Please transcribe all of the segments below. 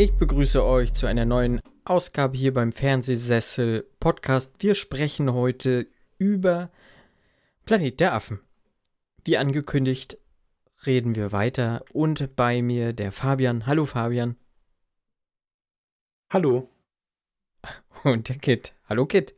Ich begrüße euch zu einer neuen Ausgabe hier beim Fernsehsessel Podcast. Wir sprechen heute über Planet der Affen. Wie angekündigt, reden wir weiter und bei mir der Fabian. Hallo Fabian. Hallo. Und der Kit. Hallo Kit.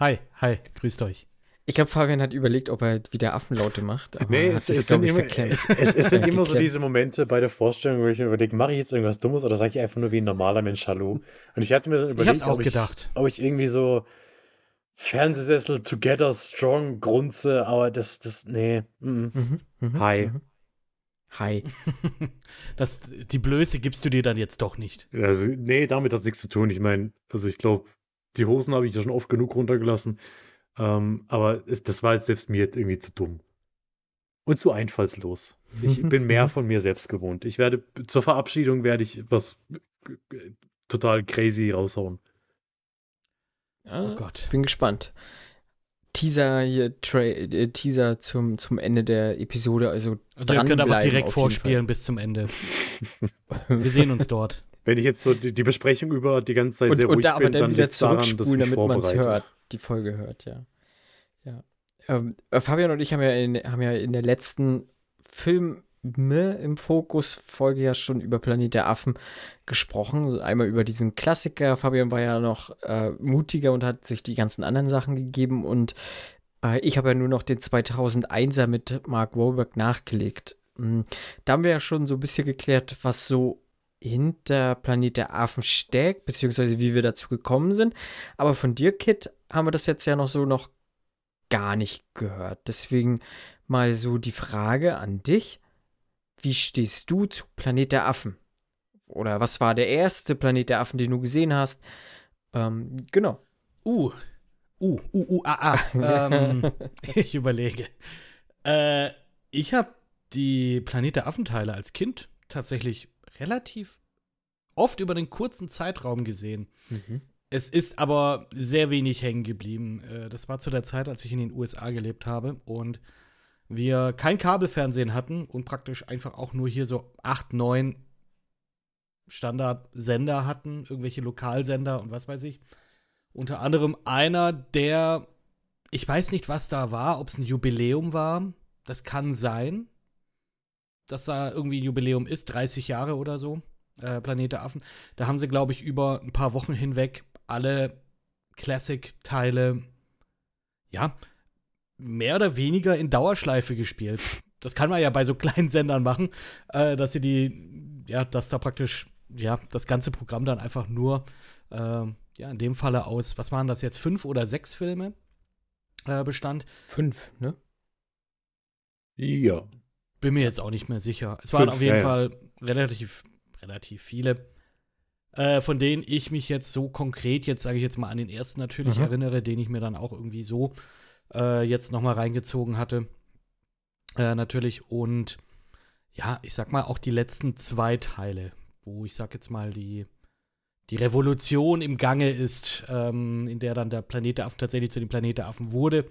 Hi, hi, grüßt euch. Ich glaube, Fabian hat überlegt, ob er wieder Affenlaute macht. Aber nee, es, es, sind immer, es, es sind immer so diese Momente bei der Vorstellung, wo ich mir überlege, mache ich jetzt irgendwas Dummes oder sage ich einfach nur wie ein normaler Mensch Hallo? Und ich hatte mir dann überlegt, ob, gedacht. Ich, ob ich irgendwie so Fernsehsessel Together Strong grunze, aber das, das, nee. Mm. Mhm, mh, Hi. Mh. Hi. das, die Blöße gibst du dir dann jetzt doch nicht. Also, nee, damit hat es nichts zu tun. Ich meine, also ich glaube, die Hosen habe ich ja schon oft genug runtergelassen. Ähm, aber es, das war jetzt selbst mir irgendwie zu dumm. Und zu einfallslos. Ich bin mehr von mir selbst gewohnt. Ich werde, zur Verabschiedung werde ich was total crazy raushauen. oh Gott. Bin gespannt. Teaser hier, Tra äh, Teaser zum, zum Ende der Episode. Also, also ihr könnt aber direkt vorspielen bis zum Ende. Wir sehen uns dort. Wenn ich jetzt so die, die Besprechung über die ganze Zeit und, sehr ruhig und da bin, aber dann, dann wieder zurückspulen, damit man es hört, die Folge hört, ja. ja. Ähm, äh, Fabian und ich haben ja in, haben ja in der letzten Film im Fokus-Folge ja schon über Planet der Affen gesprochen. So einmal über diesen Klassiker. Fabian war ja noch äh, mutiger und hat sich die ganzen anderen Sachen gegeben. Und äh, ich habe ja nur noch den 2001er mit Mark Wahlberg nachgelegt. Mhm. Da haben wir ja schon so ein bisschen geklärt, was so hinter Planet der Affen steckt, beziehungsweise wie wir dazu gekommen sind. Aber von dir, Kit, haben wir das jetzt ja noch so noch gar nicht gehört. Deswegen mal so die Frage an dich. Wie stehst du zu Planet der Affen? Oder was war der erste Planet der Affen, den du gesehen hast? Ähm, genau. Uh, uh, uh, uh, ah, ah. ähm, ich überlege. Äh, ich habe die Planet der Affenteile als Kind tatsächlich relativ oft über einen kurzen Zeitraum gesehen. Mhm. Es ist aber sehr wenig hängen geblieben. Äh, das war zu der Zeit, als ich in den USA gelebt habe und wir kein Kabelfernsehen hatten und praktisch einfach auch nur hier so acht, neun Standardsender hatten, irgendwelche Lokalsender und was weiß ich. Unter anderem einer, der, ich weiß nicht, was da war, ob es ein Jubiläum war. Das kann sein, dass da irgendwie ein Jubiläum ist, 30 Jahre oder so, äh, Planet der Affen. Da haben sie, glaube ich, über ein paar Wochen hinweg alle Classic-Teile, ja, mehr oder weniger in Dauerschleife gespielt. Das kann man ja bei so kleinen Sendern machen, äh, dass sie die, ja, dass da praktisch, ja, das ganze Programm dann einfach nur, äh, ja, in dem Falle aus, was waren das jetzt, fünf oder sechs Filme äh, bestand? Fünf, ne? Ja. Bin mir jetzt auch nicht mehr sicher. Es waren fünf, auf jeden ja, Fall relativ, relativ viele. Äh, von denen ich mich jetzt so konkret, jetzt sage ich jetzt mal an den ersten natürlich mhm. erinnere, den ich mir dann auch irgendwie so äh, jetzt noch mal reingezogen hatte. Äh, natürlich. Und ja, ich sag mal auch die letzten zwei Teile, wo ich sag jetzt mal die, die Revolution im Gange ist, ähm, in der dann der Planet der Affen tatsächlich zu dem Planet der Affen wurde.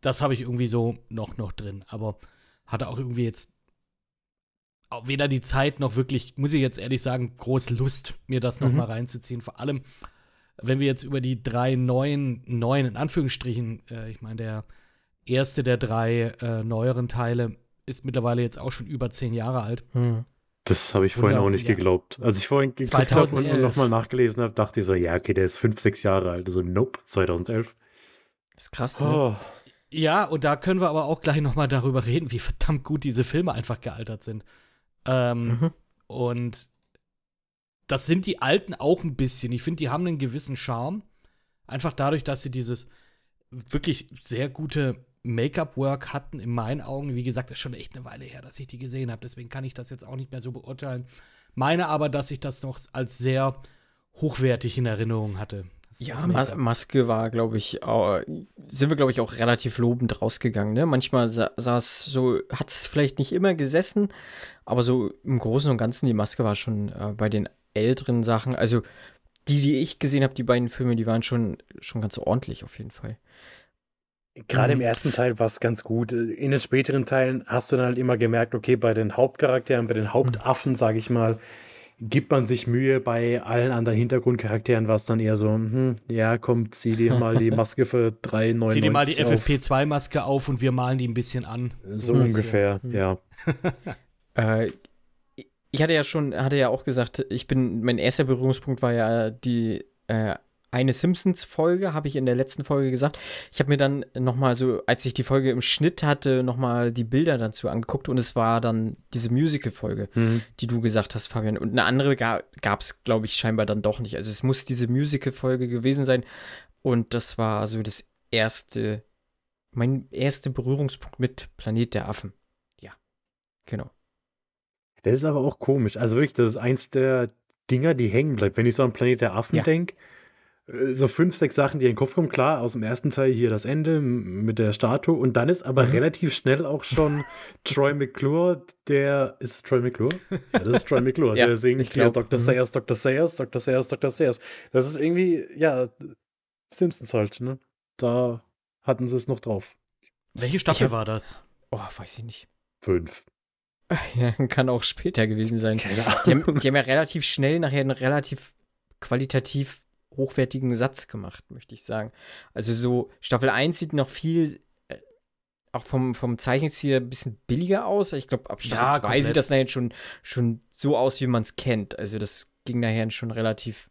Das habe ich irgendwie so noch, noch drin. Aber hatte auch irgendwie jetzt weder die Zeit noch wirklich, muss ich jetzt ehrlich sagen, groß Lust, mir das noch mhm. mal reinzuziehen. Vor allem, wenn wir jetzt über die drei neuen, neuen, in Anführungsstrichen, äh, ich meine, der erste der drei äh, neueren Teile ist mittlerweile jetzt auch schon über zehn Jahre alt. Mhm. Das habe ich vorhin auch nicht ja. geglaubt. Als ich vorhin geguckt habe und nochmal nachgelesen habe, dachte ich so, ja, okay, der ist fünf, sechs Jahre alt. Also, nope, 2011. Das ist krass, ne? Oh. Ja, und da können wir aber auch gleich nochmal darüber reden, wie verdammt gut diese Filme einfach gealtert sind. Ähm, mhm. Und das sind die alten auch ein bisschen. Ich finde, die haben einen gewissen Charme. Einfach dadurch, dass sie dieses wirklich sehr gute Make-up-Work hatten, in meinen Augen. Wie gesagt, das ist schon echt eine Weile her, dass ich die gesehen habe. Deswegen kann ich das jetzt auch nicht mehr so beurteilen. Meine aber, dass ich das noch als sehr hochwertig in Erinnerung hatte. Ja, Ma Maske war, glaube ich, auch, sind wir, glaube ich, auch relativ lobend rausgegangen. Ne? Manchmal saß so, hat es vielleicht nicht immer gesessen, aber so im Großen und Ganzen, die Maske war schon äh, bei den älteren Sachen, also die, die ich gesehen habe, die beiden Filme, die waren schon, schon ganz ordentlich auf jeden Fall. Gerade im mhm. ersten Teil war es ganz gut. In den späteren Teilen hast du dann halt immer gemerkt, okay, bei den Hauptcharakteren, bei den Hauptaffen, sage ich mal, gibt man sich Mühe. Bei allen anderen Hintergrundcharakteren war es dann eher so, hm, ja, komm, zieh dir mal die Maske für 3,99 Zieh dir mal die FFP2-Maske auf und wir malen die ein bisschen an. So, so ungefähr, hm. ja. äh, ich hatte ja schon, hatte ja auch gesagt, ich bin, mein erster Berührungspunkt war ja die äh, eine Simpsons-Folge, habe ich in der letzten Folge gesagt. Ich habe mir dann nochmal so, als ich die Folge im Schnitt hatte, nochmal die Bilder dazu angeguckt und es war dann diese Musical-Folge, mhm. die du gesagt hast, Fabian. Und eine andere ga, gab es, glaube ich, scheinbar dann doch nicht. Also es muss diese Musical-Folge gewesen sein und das war so das erste, mein erster Berührungspunkt mit Planet der Affen. Ja, genau. Das ist aber auch komisch. Also wirklich, das ist eins der Dinger, die hängen bleibt. Wenn ich so an Planet der Affen ja. denke, so fünf, sechs Sachen, die in den Kopf kommen. Klar, aus dem ersten Teil hier das Ende mit der Statue. Und dann ist aber mhm. relativ schnell auch schon Troy McClure, der. Ist es Troy McClure? Ja, das ist Troy McClure. ja, der singt ich glaub, Dr. Mhm. Sayers, Dr. Sayers, Dr. Sayers, Dr. Sayers. Das ist irgendwie, ja, Simpsons halt, ne? Da hatten sie es noch drauf. Welche Staffel hab, war das? Oh, weiß ich nicht. Fünf. Ja, kann auch später gewesen sein. Die haben, die haben ja relativ schnell nachher einen relativ qualitativ hochwertigen Satz gemacht, möchte ich sagen. Also so, Staffel 1 sieht noch viel, äh, auch vom, vom Zeichenstil ein bisschen billiger aus. Ich glaube, ab Staffel 2 ja, sieht das nachher schon, schon so aus, wie man es kennt. Also das ging nachher schon relativ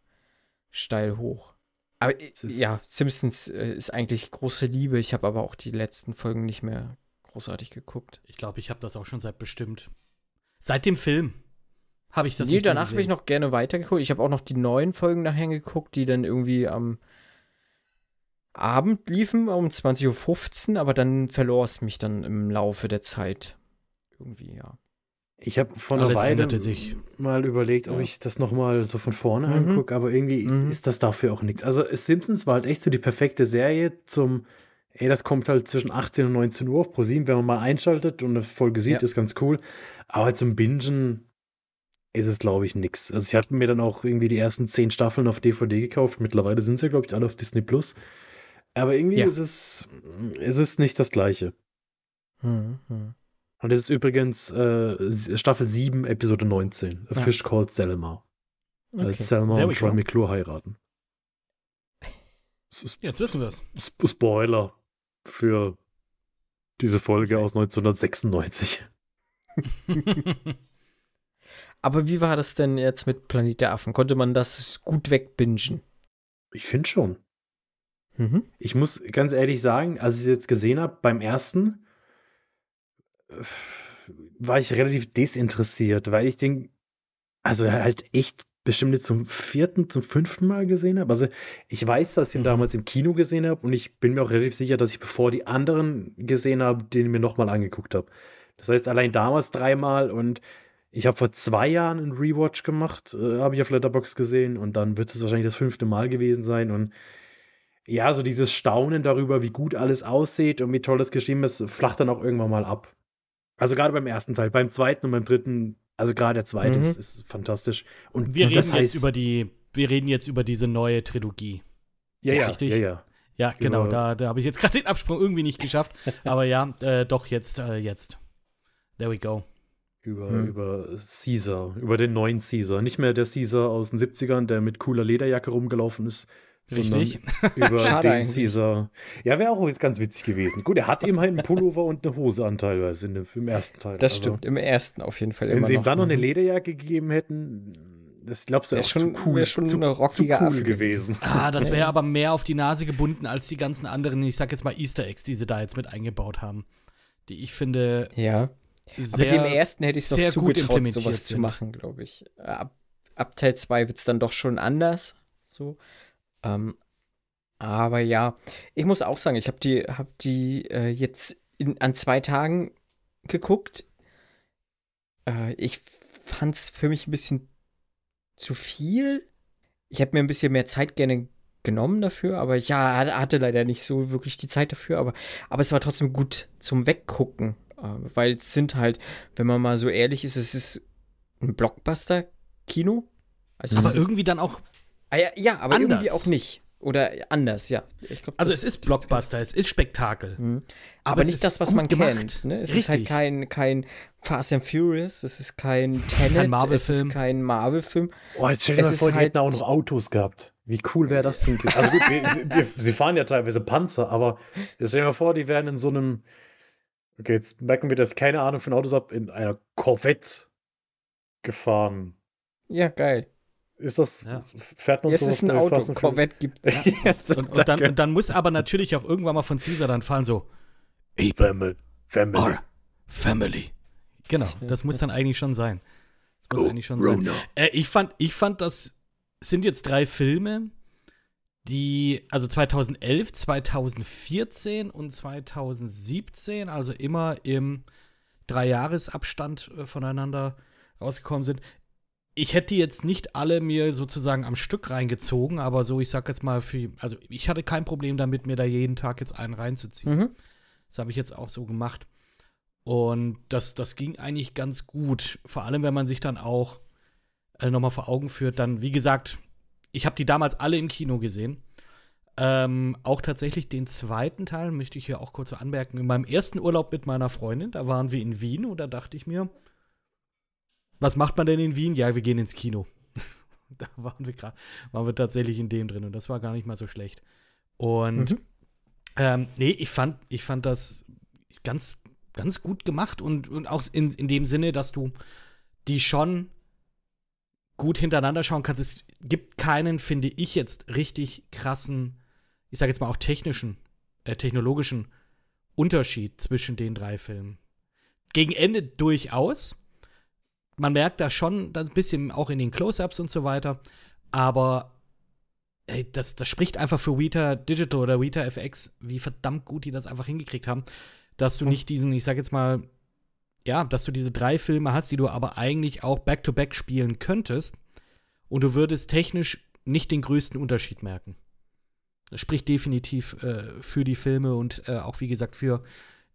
steil hoch. Aber äh, ja, Simpsons äh, ist eigentlich große Liebe. Ich habe aber auch die letzten Folgen nicht mehr großartig geguckt. Ich glaube, ich habe das auch schon seit bestimmt. Seit dem Film habe ich das nee, danach habe ich noch gerne weitergeguckt. Ich habe auch noch die neuen Folgen nachher geguckt, die dann irgendwie am Abend liefen, um 20.15 Uhr, aber dann verlor es mich dann im Laufe der Zeit. Irgendwie, ja. Ich habe vor einer Weile sich. mal überlegt, ob ja. ich das nochmal so von vorne mhm. angucke, aber irgendwie mhm. ist das dafür auch nichts. Also Simpsons war halt echt so die perfekte Serie zum, ey, das kommt halt zwischen 18 und 19 Uhr auf ProSieben, wenn man mal einschaltet und eine Folge sieht, ja. ist ganz cool. Aber zum Bingen ist es, glaube ich, nix. Also ich hatte mir dann auch irgendwie die ersten zehn Staffeln auf DVD gekauft. Mittlerweile sind sie, glaube ich, alle auf Disney Plus. Aber irgendwie ja. ist es, ist es nicht das Gleiche. Hm, hm. Und es ist übrigens äh, Staffel 7, Episode 19. A ja. Fish Called Selma. Okay. Als Selma und Troy McClure heiraten. Jetzt wissen wir es. Spoiler für diese Folge aus 1996. Aber wie war das denn jetzt mit Planet der Affen? Konnte man das gut wegbingen? Ich finde schon. Mhm. Ich muss ganz ehrlich sagen, als ich es jetzt gesehen habe, beim ersten war ich relativ desinteressiert, weil ich den, also halt echt bestimmt zum vierten, zum fünften Mal gesehen habe. Also ich weiß, dass ich ihn mhm. damals im Kino gesehen habe und ich bin mir auch relativ sicher, dass ich bevor die anderen gesehen habe, den mir nochmal angeguckt habe. Das heißt, allein damals dreimal und ich habe vor zwei Jahren einen Rewatch gemacht, äh, habe ich auf Letterbox gesehen und dann wird es wahrscheinlich das fünfte Mal gewesen sein und ja, so dieses Staunen darüber, wie gut alles aussieht und wie toll das geschrieben ist, flacht dann auch irgendwann mal ab. Also gerade beim ersten Teil, beim zweiten und beim dritten, also gerade der zweite mhm. ist, ist, fantastisch. Und wir reden heißt, jetzt über die, wir reden jetzt über diese neue Trilogie. Ja, ja, richtig? ja, ja. Ja, genau, über da, da habe ich jetzt gerade den Absprung irgendwie nicht geschafft. aber ja, äh, doch, jetzt, äh, jetzt. There we go. Über, hm. über Caesar, über den neuen Caesar. Nicht mehr der Caesar aus den 70ern, der mit cooler Lederjacke rumgelaufen ist. Richtig. Über Schade den eigentlich. Caesar. Ja, wäre auch jetzt ganz witzig gewesen. Gut, er hat eben halt einen Pullover und eine Hose an teilweise dem, im ersten Teil. Das also, stimmt, im ersten auf jeden Fall. Wenn sie ihm dann noch eine mhm. Lederjacke gegeben hätten, das glaubst du, wäre schon, zu cool, schon zu, eine rockige zu cool gewesen. Ah, das wäre aber mehr auf die Nase gebunden als die ganzen anderen, ich sag jetzt mal Easter Eggs, die sie da jetzt mit eingebaut haben. Die ich finde, ja sehr, Aber dem ersten hätte ich es doch zugetraut, sowas sind. zu machen, glaube ich. Ab, ab Teil 2 wird es dann doch schon anders. So. Ähm, Aber ja, ich muss auch sagen, ich habe die, hab die äh, jetzt in, an zwei Tagen geguckt. Äh, ich fand es für mich ein bisschen zu viel. Ich hätte mir ein bisschen mehr Zeit gerne genommen dafür, aber ich ja, hatte leider nicht so wirklich die Zeit dafür, aber, aber es war trotzdem gut zum Weggucken, weil es sind halt, wenn man mal so ehrlich ist, es ist ein Blockbuster-Kino. Also aber irgendwie dann auch. Ah, ja, ja, aber anders. irgendwie auch nicht. Oder anders, ja. Glaub, also es ist Blockbuster, es ist Spektakel. Mhm. Aber, aber nicht das, was man gemacht. kennt. Ne? Es Richtig. ist halt kein, kein Fast and Furious, es ist kein Tenet, kein es ist kein Marvel-Film. Oh, jetzt stell dir mal vor, die halt hätten auch noch Autos gehabt. Wie cool wäre das denn? Also gut, wir, wir, sie fahren ja teilweise Panzer, aber stell dir mal vor, die wären in so einem, okay, jetzt merken wir, dass ich keine Ahnung von Autos habe, in einer Corvette gefahren. Ja, geil. Ist das, ja. fährt man ja, so? Es ist ein Auto, Corvette gibt es. Ja. und, und, dann, und dann muss aber natürlich auch irgendwann mal von Caesar dann fallen so, Family. Family. Family. Genau, das muss dann eigentlich schon sein. Das muss oh, eigentlich schon sein. Äh, ich, fand, ich fand, das sind jetzt drei Filme, die, also 2011, 2014 und 2017, also immer im Dreijahresabstand äh, voneinander rausgekommen sind ich hätte jetzt nicht alle mir sozusagen am Stück reingezogen, aber so, ich sag jetzt mal, für, also ich hatte kein Problem damit, mir da jeden Tag jetzt einen reinzuziehen. Mhm. Das habe ich jetzt auch so gemacht. Und das, das ging eigentlich ganz gut. Vor allem, wenn man sich dann auch äh, nochmal vor Augen führt, dann, wie gesagt, ich habe die damals alle im Kino gesehen. Ähm, auch tatsächlich den zweiten Teil möchte ich hier auch kurz anmerken. In meinem ersten Urlaub mit meiner Freundin, da waren wir in Wien und da dachte ich mir, was macht man denn in Wien? Ja, wir gehen ins Kino. da waren wir gerade, waren wir tatsächlich in dem drin und das war gar nicht mal so schlecht. Und mhm. ähm, nee, ich fand, ich fand das ganz, ganz gut gemacht und, und auch in, in dem Sinne, dass du die schon gut hintereinander schauen kannst. Es gibt keinen, finde ich, jetzt richtig krassen, ich sage jetzt mal auch technischen, äh, technologischen Unterschied zwischen den drei Filmen. Gegen Ende durchaus, man merkt da schon ein bisschen auch in den Close-Ups und so weiter. Aber ey, das, das spricht einfach für Weta Digital oder Weta FX, wie verdammt gut die das einfach hingekriegt haben, dass du nicht diesen, ich sag jetzt mal, ja, dass du diese drei Filme hast, die du aber eigentlich auch back-to-back -back spielen könntest und du würdest technisch nicht den größten Unterschied merken. Das spricht definitiv äh, für die Filme und äh, auch, wie gesagt, für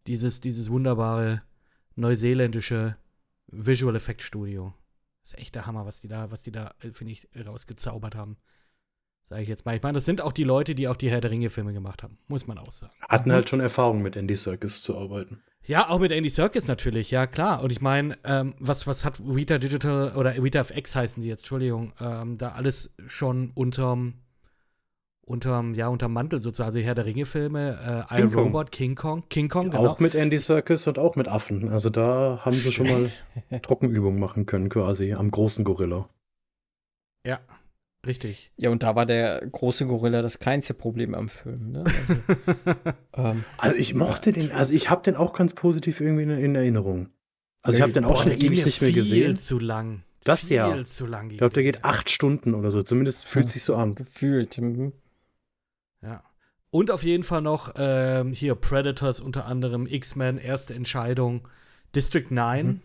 dieses, dieses wunderbare neuseeländische Visual Effect Studio. Das ist echt der Hammer, was die da, was die da, äh, finde ich, rausgezaubert haben. Sage ich jetzt mal. Ich meine, das sind auch die Leute, die auch die Herr der Ringe-Filme gemacht haben, muss man auch sagen. Hatten halt schon Erfahrung mit Andy Serkis zu arbeiten. Ja, auch mit Andy Serkis natürlich, ja klar. Und ich meine, ähm, was, was hat Vita Digital oder Vita FX heißen die jetzt, Entschuldigung, ähm, da alles schon unterm unterm, ja, unterm Mantel sozusagen. Also Herr der Ringe-Filme, äh, I, Robot, King Kong, King Kong, genau. Auch mit Andy Serkis und auch mit Affen. Also da haben sie schon mal Trockenübungen machen können, quasi, am großen Gorilla. Ja, richtig. Ja, und da war der große Gorilla das kleinste Problem am Film. Ne? Also, ähm, also ich mochte den, also ich habe den auch ganz positiv irgendwie in, in Erinnerung. Also ich habe den auch Boah, schon ewig nicht mehr gesehen. Viel zu lang. Das viel ja. Zu lang ich glaube, der geht acht Stunden oder so. Zumindest fühlt ja, sich so an. Gefühlt. Mhm. Ja. Und auf jeden Fall noch ähm, hier Predators unter anderem, X-Men, erste Entscheidung, District 9.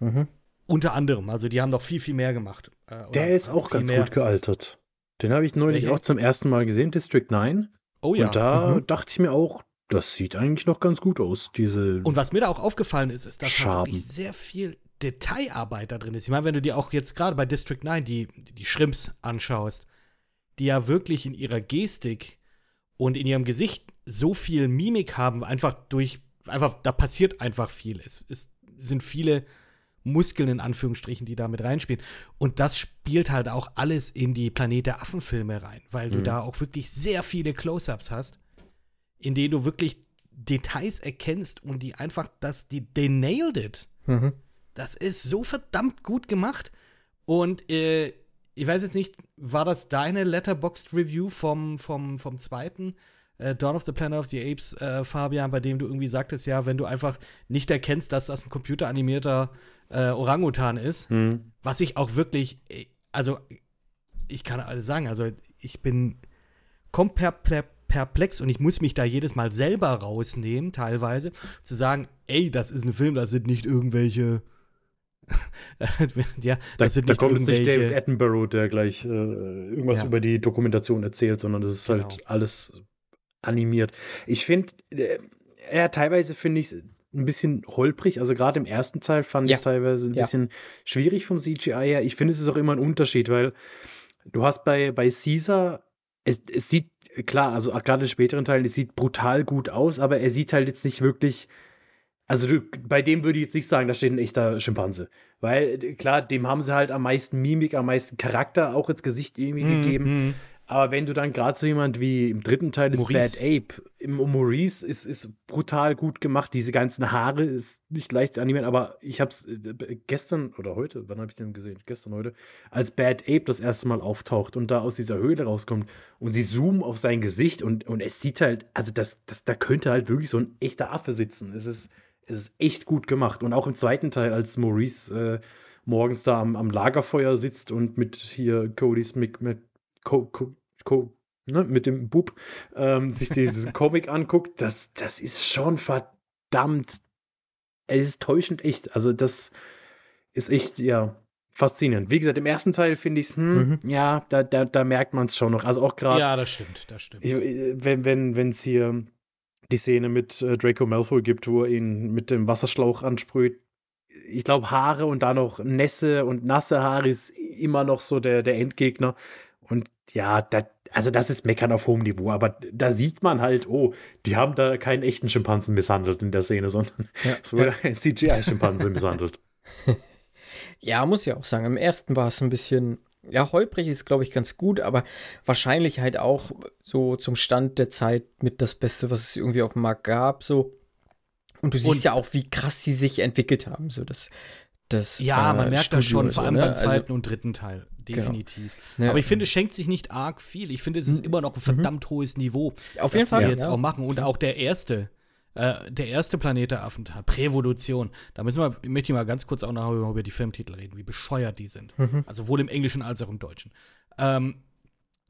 Mhm. Mhm. Unter anderem, also die haben noch viel, viel mehr gemacht. Äh, Der ist auch ganz mehr. gut gealtert. Den habe ich neulich Welche? auch zum ersten Mal gesehen, District 9. Oh ja. Und da mhm. dachte ich mir auch, das sieht eigentlich noch ganz gut aus, diese. Und was mir da auch aufgefallen ist, ist, dass da wirklich sehr viel Detailarbeit da drin ist. Ich meine, wenn du dir auch jetzt gerade bei District 9 die, die Shrimps anschaust, die ja wirklich in ihrer Gestik und in ihrem Gesicht so viel Mimik haben, einfach durch, einfach, da passiert einfach viel. Es, es sind viele Muskeln in Anführungsstrichen, die da mit reinspielen. Und das spielt halt auch alles in die Planet der Affen-Filme rein, weil mhm. du da auch wirklich sehr viele Close-Ups hast, in denen du wirklich Details erkennst und die einfach, das, die, they nailed it. Mhm. Das ist so verdammt gut gemacht. Und äh, ich weiß jetzt nicht, war das deine Letterboxd Review vom, vom, vom zweiten äh, Dawn of the Planet of the Apes, äh, Fabian, bei dem du irgendwie sagtest, ja, wenn du einfach nicht erkennst, dass das ein computeranimierter äh, Orangutan ist, hm. was ich auch wirklich, äh, also ich kann alles sagen, also ich bin komplett perplex und ich muss mich da jedes Mal selber rausnehmen, teilweise, zu sagen, ey, das ist ein Film, das sind nicht irgendwelche ja, da, das sind da kommt nicht David Attenborough, der gleich äh, irgendwas ja. über die Dokumentation erzählt, sondern das ist halt genau. halt alles animiert. Ich finde, äh, ja, teilweise finde ich es ein bisschen holprig. Also gerade im ersten Teil fand ja. ich es teilweise ein ja. bisschen schwierig vom CGI her. Ich finde, es ist auch immer ein Unterschied, weil du hast bei, bei Caesar, es, es sieht, klar, also gerade in späteren Teilen, es sieht brutal gut aus, aber er sieht halt jetzt nicht wirklich also du, bei dem würde ich jetzt nicht sagen, da steht ein echter Schimpanse. Weil, klar, dem haben sie halt am meisten Mimik, am meisten Charakter auch ins Gesicht irgendwie mm, gegeben. Aber wenn du dann gerade so jemand wie im dritten Teil des Maurice. Bad Ape, im Maurice ist, ist brutal gut gemacht. Diese ganzen Haare ist nicht leicht zu animieren, aber ich habe es äh, gestern oder heute, wann habe ich den gesehen? Gestern, heute, als Bad Ape das erste Mal auftaucht und da aus dieser Höhle rauskommt und sie zoomen auf sein Gesicht und, und es sieht halt, also das, das, da könnte halt wirklich so ein echter Affe sitzen. Es ist es ist echt gut gemacht. Und auch im zweiten Teil, als Maurice äh, morgens da am, am, Lagerfeuer sitzt und mit hier Cody's Co, Co, Co, ne, mit dem Bub ähm, sich diesen Comic anguckt, das, das ist schon verdammt. Es ist täuschend echt. Also, das ist echt, ja, faszinierend. Wie gesagt, im ersten Teil finde ich es, hm, mhm. ja, da, da, da merkt man es schon noch. Also auch gerade. Ja, das stimmt, das stimmt. Ich, wenn es wenn, hier die Szene mit äh, Draco Malfoy gibt, wo er ihn mit dem Wasserschlauch ansprüht. Ich glaube, Haare und da noch Nässe und nasse Haare ist immer noch so der, der Endgegner. Und ja, da, also das ist Meckern auf hohem Niveau, aber da sieht man halt, oh, die haben da keinen echten Schimpansen misshandelt in der Szene, sondern ja, es wurde ja. ein CGI-Schimpanse misshandelt. Ja, muss ich auch sagen. Im ersten war es ein bisschen ja, holprig ist, glaube ich, ganz gut, aber wahrscheinlich halt auch so zum Stand der Zeit mit das Beste, was es irgendwie auf dem Markt gab, so. Und du siehst und, ja auch, wie krass sie sich entwickelt haben, so das. das ja, äh, man merkt Studio das schon, vor allem ne? beim also zweiten also, und dritten Teil. Definitiv. Genau. Aber ich finde, es schenkt sich nicht arg viel. Ich finde, es ist mhm. immer noch ein verdammt hohes Niveau, auf jeden Fall, jetzt ja. auch machen. Und auch der erste, äh, der erste Planet der Affen, Prävolution. Da müssen wir, möchte ich mal ganz kurz auch noch über die Filmtitel reden, wie bescheuert die sind. Mhm. Also sowohl im Englischen als auch im Deutschen. Ähm,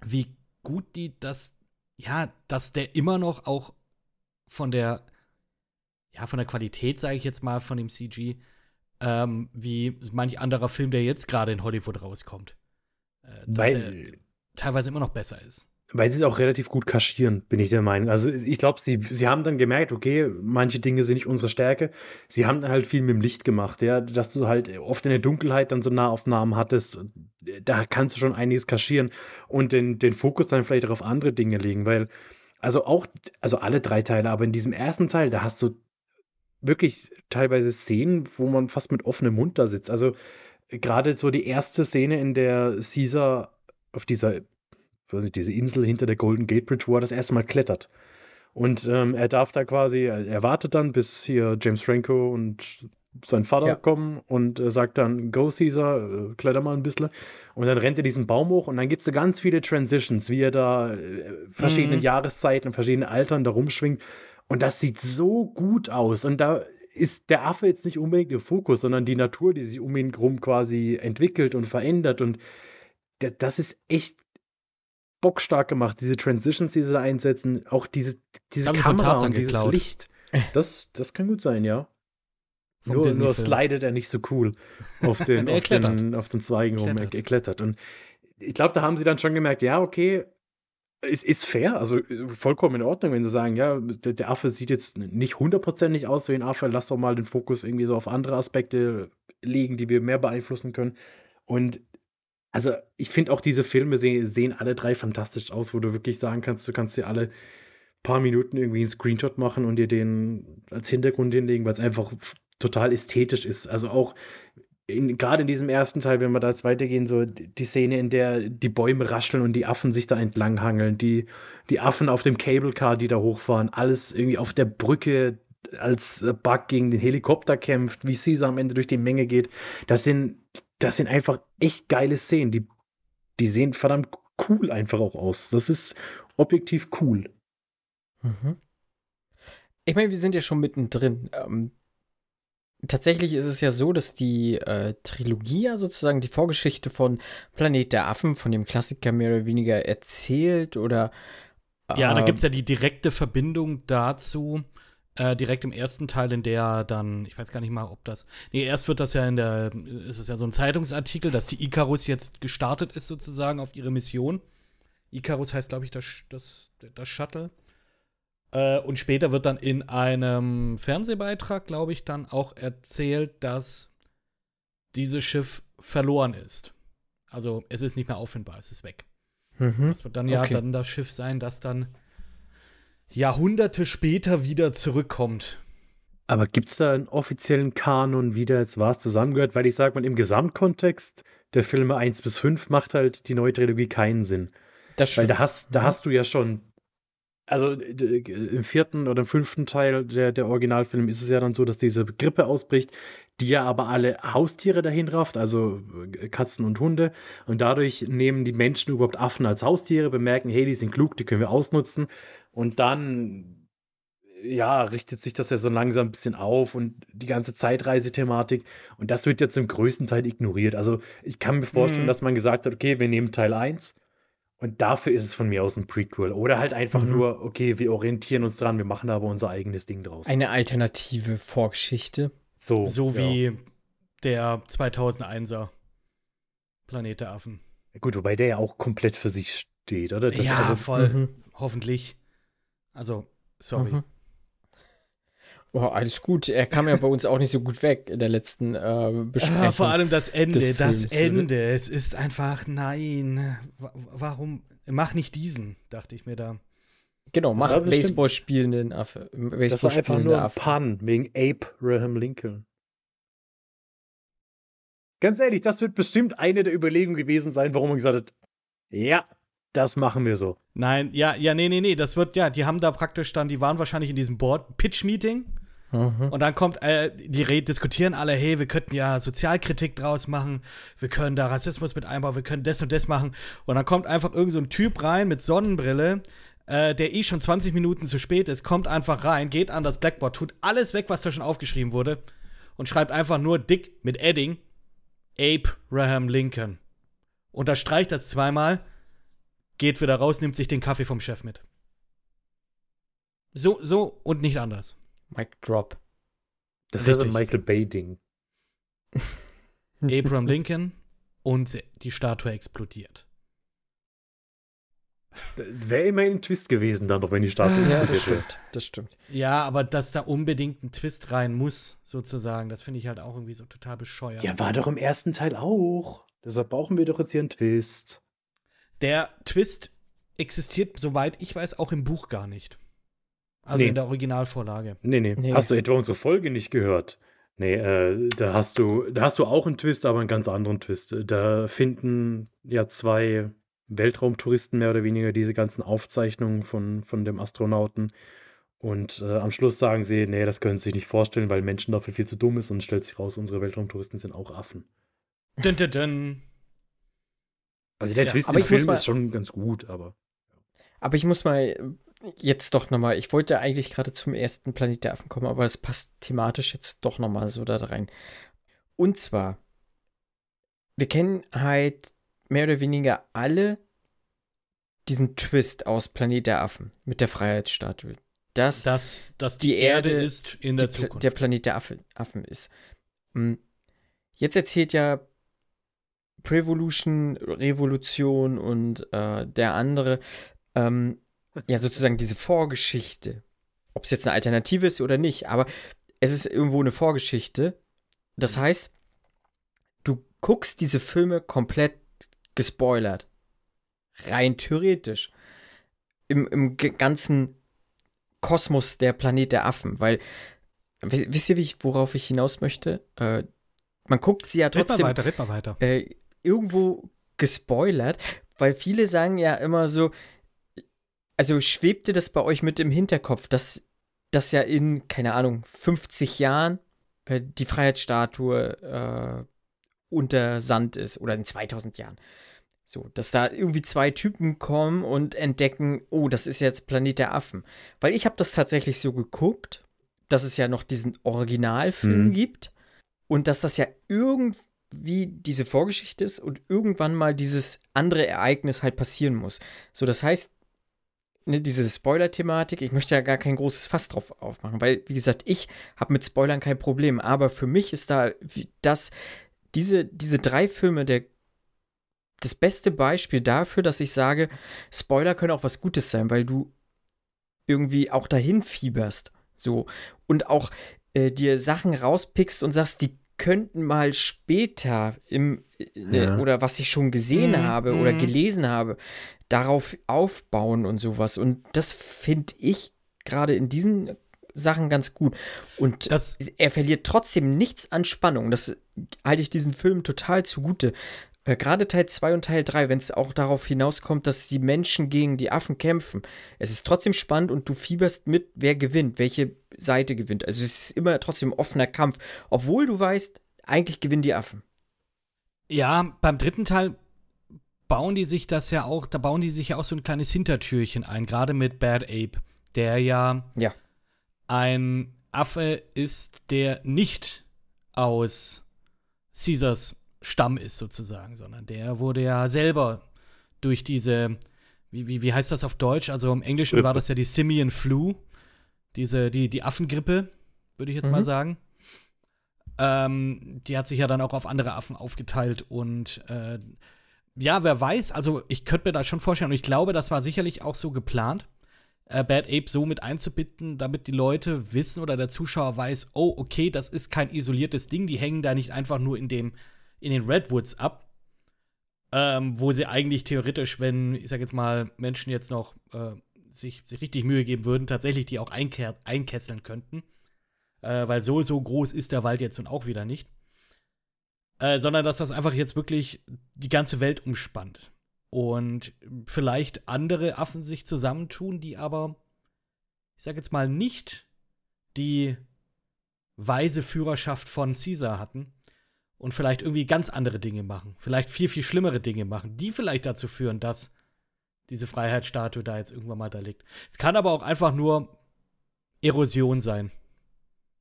wie gut die das, ja, dass der immer noch auch von der, ja, von der Qualität, sage ich jetzt mal, von dem CG, ähm, wie manch anderer Film, der jetzt gerade in Hollywood rauskommt. Äh, dass Weil, teilweise immer noch besser ist. Weil sie es auch relativ gut kaschieren, bin ich der Meinung. Also ich glaube, sie, sie haben dann gemerkt, okay, manche Dinge sind nicht unsere Stärke. Sie haben dann halt viel mit dem Licht gemacht, ja, dass du halt oft in der Dunkelheit dann so Nahaufnahmen hattest. Da kannst du schon einiges kaschieren und den, den Fokus dann vielleicht auch auf andere Dinge legen, weil, also auch, also alle drei Teile, aber in diesem ersten Teil, da hast du wirklich teilweise Szenen, wo man fast mit offenem Mund da sitzt. Also gerade so die erste Szene, in der Caesar auf dieser weiß nicht, diese Insel hinter der Golden Gate Bridge, wo er das erste Mal klettert. Und ähm, er darf da quasi, er wartet dann, bis hier James Franco und sein Vater ja. kommen und äh, sagt dann, go Caesar, äh, kletter mal ein bisschen. Und dann rennt er diesen Baum hoch und dann gibt es so ganz viele Transitions, wie er da äh, verschiedene mhm. Jahreszeiten, verschiedene Altern da rumschwingt. Und das sieht so gut aus. Und da ist der Affe jetzt nicht unbedingt im Fokus, sondern die Natur, die sich um ihn herum quasi entwickelt und verändert. Und das ist echt bockstark gemacht. Diese Transitions, die sie da einsetzen, auch diese, diese Kamera und dieses geklaut. Licht. Das, das kann gut sein, ja. Vom nur, nur slidet er nicht so cool auf den, auf den, auf den Zweigen rum. Er, er klettert. Und ich glaube, da haben sie dann schon gemerkt, ja, okay, ist, ist fair, also vollkommen in Ordnung, wenn sie sagen, ja, der, der Affe sieht jetzt nicht hundertprozentig aus wie ein Affe, lass doch mal den Fokus irgendwie so auf andere Aspekte legen, die wir mehr beeinflussen können. Und also ich finde auch diese Filme sehen, sehen alle drei fantastisch aus, wo du wirklich sagen kannst, du kannst dir alle paar Minuten irgendwie einen Screenshot machen und dir den als Hintergrund hinlegen, weil es einfach total ästhetisch ist. Also auch gerade in diesem ersten Teil, wenn wir da jetzt weitergehen, so die Szene, in der die Bäume rascheln und die Affen sich da entlanghangeln, die, die Affen auf dem Cable Car, die da hochfahren, alles irgendwie auf der Brücke als Bug gegen den Helikopter kämpft, wie Caesar am Ende durch die Menge geht. Das sind das sind einfach echt geile Szenen. Die, die sehen verdammt cool einfach auch aus. Das ist objektiv cool. Mhm. Ich meine, wir sind ja schon mittendrin. Ähm, tatsächlich ist es ja so, dass die äh, Trilogie ja sozusagen die Vorgeschichte von Planet der Affen, von dem Klassiker mehr oder weniger erzählt oder Ja, da gibt es ja die direkte Verbindung dazu, äh, direkt im ersten Teil, in der dann, ich weiß gar nicht mal, ob das. Nee, erst wird das ja in der, ist es ja so ein Zeitungsartikel, dass die Icarus jetzt gestartet ist, sozusagen, auf ihre Mission. Icarus heißt, glaube ich, das, das, das Shuttle. Äh, und später wird dann in einem Fernsehbeitrag, glaube ich, dann auch erzählt, dass dieses Schiff verloren ist. Also es ist nicht mehr auffindbar, es ist weg. Mhm. Das wird dann ja okay. dann das Schiff sein, das dann Jahrhunderte später wieder zurückkommt. Aber gibt es da einen offiziellen Kanon, wie der jetzt was zusammengehört? Weil ich sage mal, im Gesamtkontext der Filme 1 bis 5 macht halt die neue Trilogie keinen Sinn. Das stimmt. Weil da hast, da mhm. hast du ja schon also im vierten oder im fünften Teil der, der Originalfilm ist es ja dann so, dass diese Grippe ausbricht, die ja aber alle Haustiere dahin rafft, also äh, Katzen und Hunde. Und dadurch nehmen die Menschen überhaupt Affen als Haustiere, bemerken, hey, die sind klug, die können wir ausnutzen. Und dann, ja, richtet sich das ja so langsam ein bisschen auf und die ganze Zeitreisethematik. Und das wird jetzt im größten Teil ignoriert. Also ich kann mir vorstellen, mhm. dass man gesagt hat, okay, wir nehmen Teil 1 und dafür ist es von mir aus ein Prequel. Oder halt einfach mhm. nur, okay, wir orientieren uns dran, wir machen aber unser eigenes Ding draus. Eine alternative Vorgeschichte. So, so ja. wie der 2001er Planet der Affen. Gut, wobei der ja auch komplett für sich steht, oder? Das ja, also, voll. Mhm. Hoffentlich. Also, sorry. Mhm. Oh, alles gut. Er kam ja bei uns auch nicht so gut weg in der letzten äh, Besprechung. Ja, vor allem das Ende. Das Ende. Oder? Es ist einfach, nein. Warum? Mach nicht diesen, dachte ich mir da. Genau, mach Baseball spielenden Affe. Baseball das war einfach nur ein Affe. Pun wegen Abraham Lincoln. Ganz ehrlich, das wird bestimmt eine der Überlegungen gewesen sein, warum man gesagt hat, ja, das machen wir so. Nein, ja, ja, nee, nee, nee, das wird, ja, die haben da praktisch dann, die waren wahrscheinlich in diesem Board-Pitch-Meeting Mhm. Und dann kommt, äh, die Red diskutieren alle, hey, wir könnten ja Sozialkritik draus machen, wir können da Rassismus mit einbauen, wir können das und das machen. Und dann kommt einfach irgend so ein Typ rein mit Sonnenbrille, äh, der eh schon 20 Minuten zu spät ist, kommt einfach rein, geht an das Blackboard, tut alles weg, was da schon aufgeschrieben wurde und schreibt einfach nur dick mit Edding Abraham Lincoln. Unterstreicht das zweimal, geht wieder raus, nimmt sich den Kaffee vom Chef mit. So, so und nicht anders. Mic Drop. Das ist so ein Michael Bay-Ding. Abraham Lincoln und die Statue explodiert. Wäre immerhin ein Twist gewesen, dann doch, wenn die Statue ja, das stimmt, das stimmt. Ja, aber dass da unbedingt ein Twist rein muss, sozusagen, das finde ich halt auch irgendwie so total bescheuert. Ja, war doch im ersten Teil auch. Deshalb brauchen wir doch jetzt hier einen Twist. Der Twist existiert, soweit ich weiß, auch im Buch gar nicht. Also nee. in der Originalvorlage. Nee, nee, nee. Hast du etwa unsere Folge nicht gehört? Nee, äh, da hast du, da hast du auch einen Twist, aber einen ganz anderen Twist. Da finden ja zwei Weltraumtouristen mehr oder weniger diese ganzen Aufzeichnungen von, von dem Astronauten. Und äh, am Schluss sagen sie, nee, das können sie sich nicht vorstellen, weil Menschen dafür viel zu dumm ist und stellt sich raus, unsere Weltraumtouristen sind auch Affen. Dun, dun, dun. Also der ja, Twist im Film ist schon ganz gut, aber. Aber ich muss mal jetzt doch nochmal, ich wollte eigentlich gerade zum ersten Planet der Affen kommen, aber es passt thematisch jetzt doch nochmal so da rein. Und zwar, wir kennen halt mehr oder weniger alle diesen Twist aus Planet der Affen mit der Freiheitsstatue. Dass, dass, dass die, die Erde, Erde, ist in der Zukunft. der Planet der Affe, Affen ist. Hm. Jetzt erzählt ja Prevolution, Revolution und äh, der andere, ähm, ja sozusagen diese Vorgeschichte. Ob es jetzt eine Alternative ist oder nicht, aber es ist irgendwo eine Vorgeschichte. Das heißt, du guckst diese Filme komplett gespoilert. Rein theoretisch. Im, im ganzen Kosmos der Planet der Affen, weil wisst ihr, worauf ich hinaus möchte? Äh, man guckt sie ja trotzdem red mal weiter, red mal weiter. Äh, irgendwo gespoilert, weil viele sagen ja immer so, also schwebte das bei euch mit im Hinterkopf, dass das ja in, keine Ahnung, 50 Jahren äh, die Freiheitsstatue äh, unter Sand ist oder in 2000 Jahren. So, dass da irgendwie zwei Typen kommen und entdecken, oh, das ist jetzt Planet der Affen. Weil ich habe das tatsächlich so geguckt, dass es ja noch diesen Originalfilm mhm. gibt und dass das ja irgendwie diese Vorgeschichte ist und irgendwann mal dieses andere Ereignis halt passieren muss. So, das heißt, ne, diese Spoiler-Thematik, ich möchte ja gar kein großes Fass drauf aufmachen, weil, wie gesagt, ich habe mit Spoilern kein Problem, aber für mich ist da das, diese, diese drei Filme der das beste Beispiel dafür, dass ich sage, Spoiler können auch was Gutes sein, weil du irgendwie auch dahin fieberst. So. Und auch äh, dir Sachen rauspickst und sagst, die könnten mal später im ne, ja. oder was ich schon gesehen mm, habe oder mhm. gelesen habe, darauf aufbauen und sowas. Und das finde ich gerade in diesen Sachen ganz gut. Und das, er verliert trotzdem nichts an Spannung. Das halte ich diesen Film total zugute. Äh, Gerade Teil 2 und Teil 3, wenn es auch darauf hinauskommt, dass die Menschen gegen die Affen kämpfen. Es ist trotzdem spannend und du fieberst mit, wer gewinnt, welche Seite gewinnt. Also es ist immer trotzdem offener Kampf, obwohl du weißt, eigentlich gewinnen die Affen. Ja, beim dritten Teil bauen die sich das ja auch, da bauen die sich ja auch so ein kleines Hintertürchen ein, gerade mit Bad Ape, der ja, ja. ein Affe ist, der nicht aus Caesars Stamm ist sozusagen, sondern der wurde ja selber durch diese, wie, wie, wie heißt das auf Deutsch? Also im Englischen war das ja die Simian Flu, diese, die, die Affengrippe, würde ich jetzt mhm. mal sagen. Ähm, die hat sich ja dann auch auf andere Affen aufgeteilt und äh, ja, wer weiß, also ich könnte mir das schon vorstellen und ich glaube, das war sicherlich auch so geplant, äh, Bad Ape so mit einzubinden, damit die Leute wissen oder der Zuschauer weiß, oh, okay, das ist kein isoliertes Ding, die hängen da nicht einfach nur in dem in den Redwoods ab, ähm, wo sie eigentlich theoretisch, wenn, ich sag jetzt mal, Menschen jetzt noch äh, sich, sich richtig Mühe geben würden, tatsächlich die auch einkesseln könnten. Äh, weil so, so groß ist der Wald jetzt und auch wieder nicht. Äh, sondern dass das einfach jetzt wirklich die ganze Welt umspannt. Und vielleicht andere Affen sich zusammentun, die aber, ich sag jetzt mal, nicht die weise Führerschaft von Caesar hatten, und vielleicht irgendwie ganz andere Dinge machen. Vielleicht viel, viel schlimmere Dinge machen, die vielleicht dazu führen, dass diese Freiheitsstatue da jetzt irgendwann mal da liegt. Es kann aber auch einfach nur Erosion sein.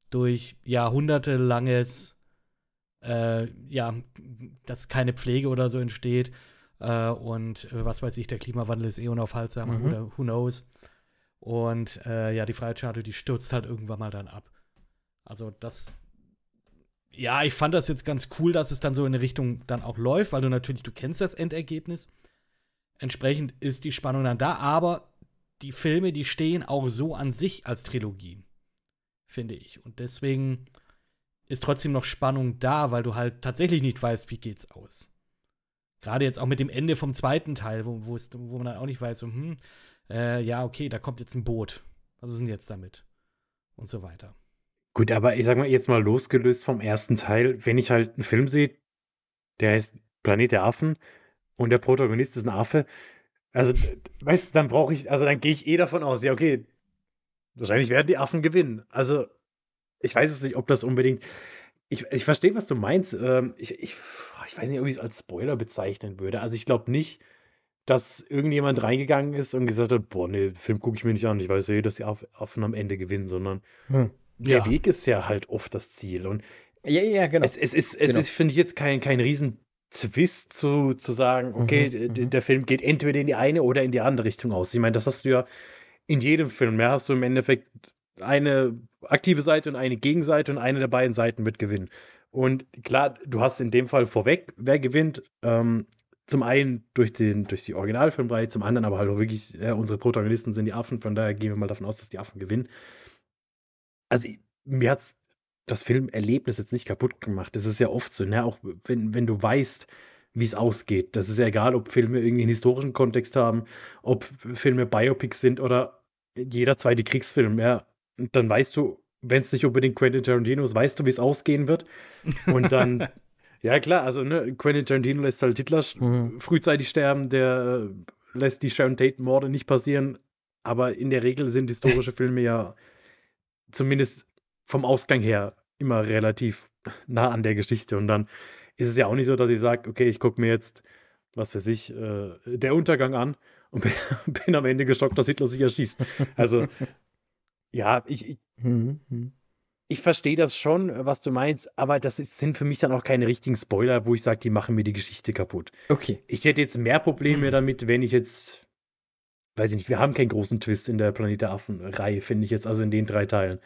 Durch jahrhundertelanges, äh, ja, dass keine Pflege oder so entsteht. Äh, und äh, was weiß ich, der Klimawandel ist eh unaufhaltsam mhm. oder who knows. Und äh, ja, die Freiheitsstatue, die stürzt halt irgendwann mal dann ab. Also das, ja, ich fand das jetzt ganz cool, dass es dann so in eine Richtung dann auch läuft, weil du natürlich, du kennst das Endergebnis. Entsprechend ist die Spannung dann da, aber die Filme, die stehen auch so an sich als Trilogie, finde ich. Und deswegen ist trotzdem noch Spannung da, weil du halt tatsächlich nicht weißt, wie geht's aus. Gerade jetzt auch mit dem Ende vom zweiten Teil, wo, wo man dann auch nicht weiß, so, hm, äh, ja, okay, da kommt jetzt ein Boot. Was ist denn jetzt damit? Und so weiter. Gut, aber ich sag mal, jetzt mal losgelöst vom ersten Teil, wenn ich halt einen Film sehe, der heißt Planet der Affen und der Protagonist ist ein Affe, also, weißt du, dann brauche ich, also dann gehe ich eh davon aus, ja, okay, wahrscheinlich werden die Affen gewinnen. Also, ich weiß es nicht, ob das unbedingt. Ich, ich verstehe, was du meinst. Ähm, ich, ich, ich weiß nicht, ob ich es als Spoiler bezeichnen würde. Also, ich glaube nicht, dass irgendjemand reingegangen ist und gesagt hat: Boah, nee, Film gucke ich mir nicht an. Ich weiß eh, dass die Affen am Ende gewinnen, sondern hm der ja. Weg ist ja halt oft das Ziel. Und ja, ja, genau. Es, es ist, es genau. ist finde ich, jetzt kein, kein riesen zu, zu sagen, okay, mhm, mhm, der Film geht entweder in die eine oder in die andere Richtung aus. Ich meine, das hast du ja in jedem Film. Ja, hast du im Endeffekt eine aktive Seite und eine Gegenseite und eine der beiden Seiten wird gewinnen. Und klar, du hast in dem Fall vorweg, wer gewinnt. Ähm, zum einen durch, den, durch die Originalfilmreihe, zum anderen aber halt auch wirklich, ja, unsere Protagonisten sind die Affen, von daher gehen wir mal davon aus, dass die Affen gewinnen also mir hat das Filmerlebnis jetzt nicht kaputt gemacht. Das ist ja oft so, ne? Auch wenn, wenn du weißt, wie es ausgeht. Das ist ja egal, ob Filme irgendwie einen historischen Kontext haben, ob Filme Biopics sind oder jeder zweite Kriegsfilm, ja. Und dann weißt du, wenn es nicht unbedingt Quentin Tarantino ist, weißt du, wie es ausgehen wird. Und dann, ja klar, also ne, Quentin Tarantino lässt halt Hitler mhm. frühzeitig sterben, der äh, lässt die Sharon Tate-Morde nicht passieren. Aber in der Regel sind historische Filme ja zumindest vom Ausgang her immer relativ nah an der Geschichte. Und dann ist es ja auch nicht so, dass ich sage, okay, ich gucke mir jetzt, was weiß ich, äh, der Untergang an und bin, bin, am Ende geschockt, dass Hitler sich erschießt. Also, ja, ich, ich, mhm, mhm. ich verstehe das schon, was du meinst, aber das ist, sind für mich dann auch keine richtigen Spoiler, wo ich sage, die machen mir die Geschichte kaputt. Okay. Ich hätte jetzt mehr Probleme mhm. damit, wenn ich jetzt weiß ich nicht, wir haben keinen großen Twist in der Planet der Affen-Reihe, finde ich jetzt, also in den drei Teilen.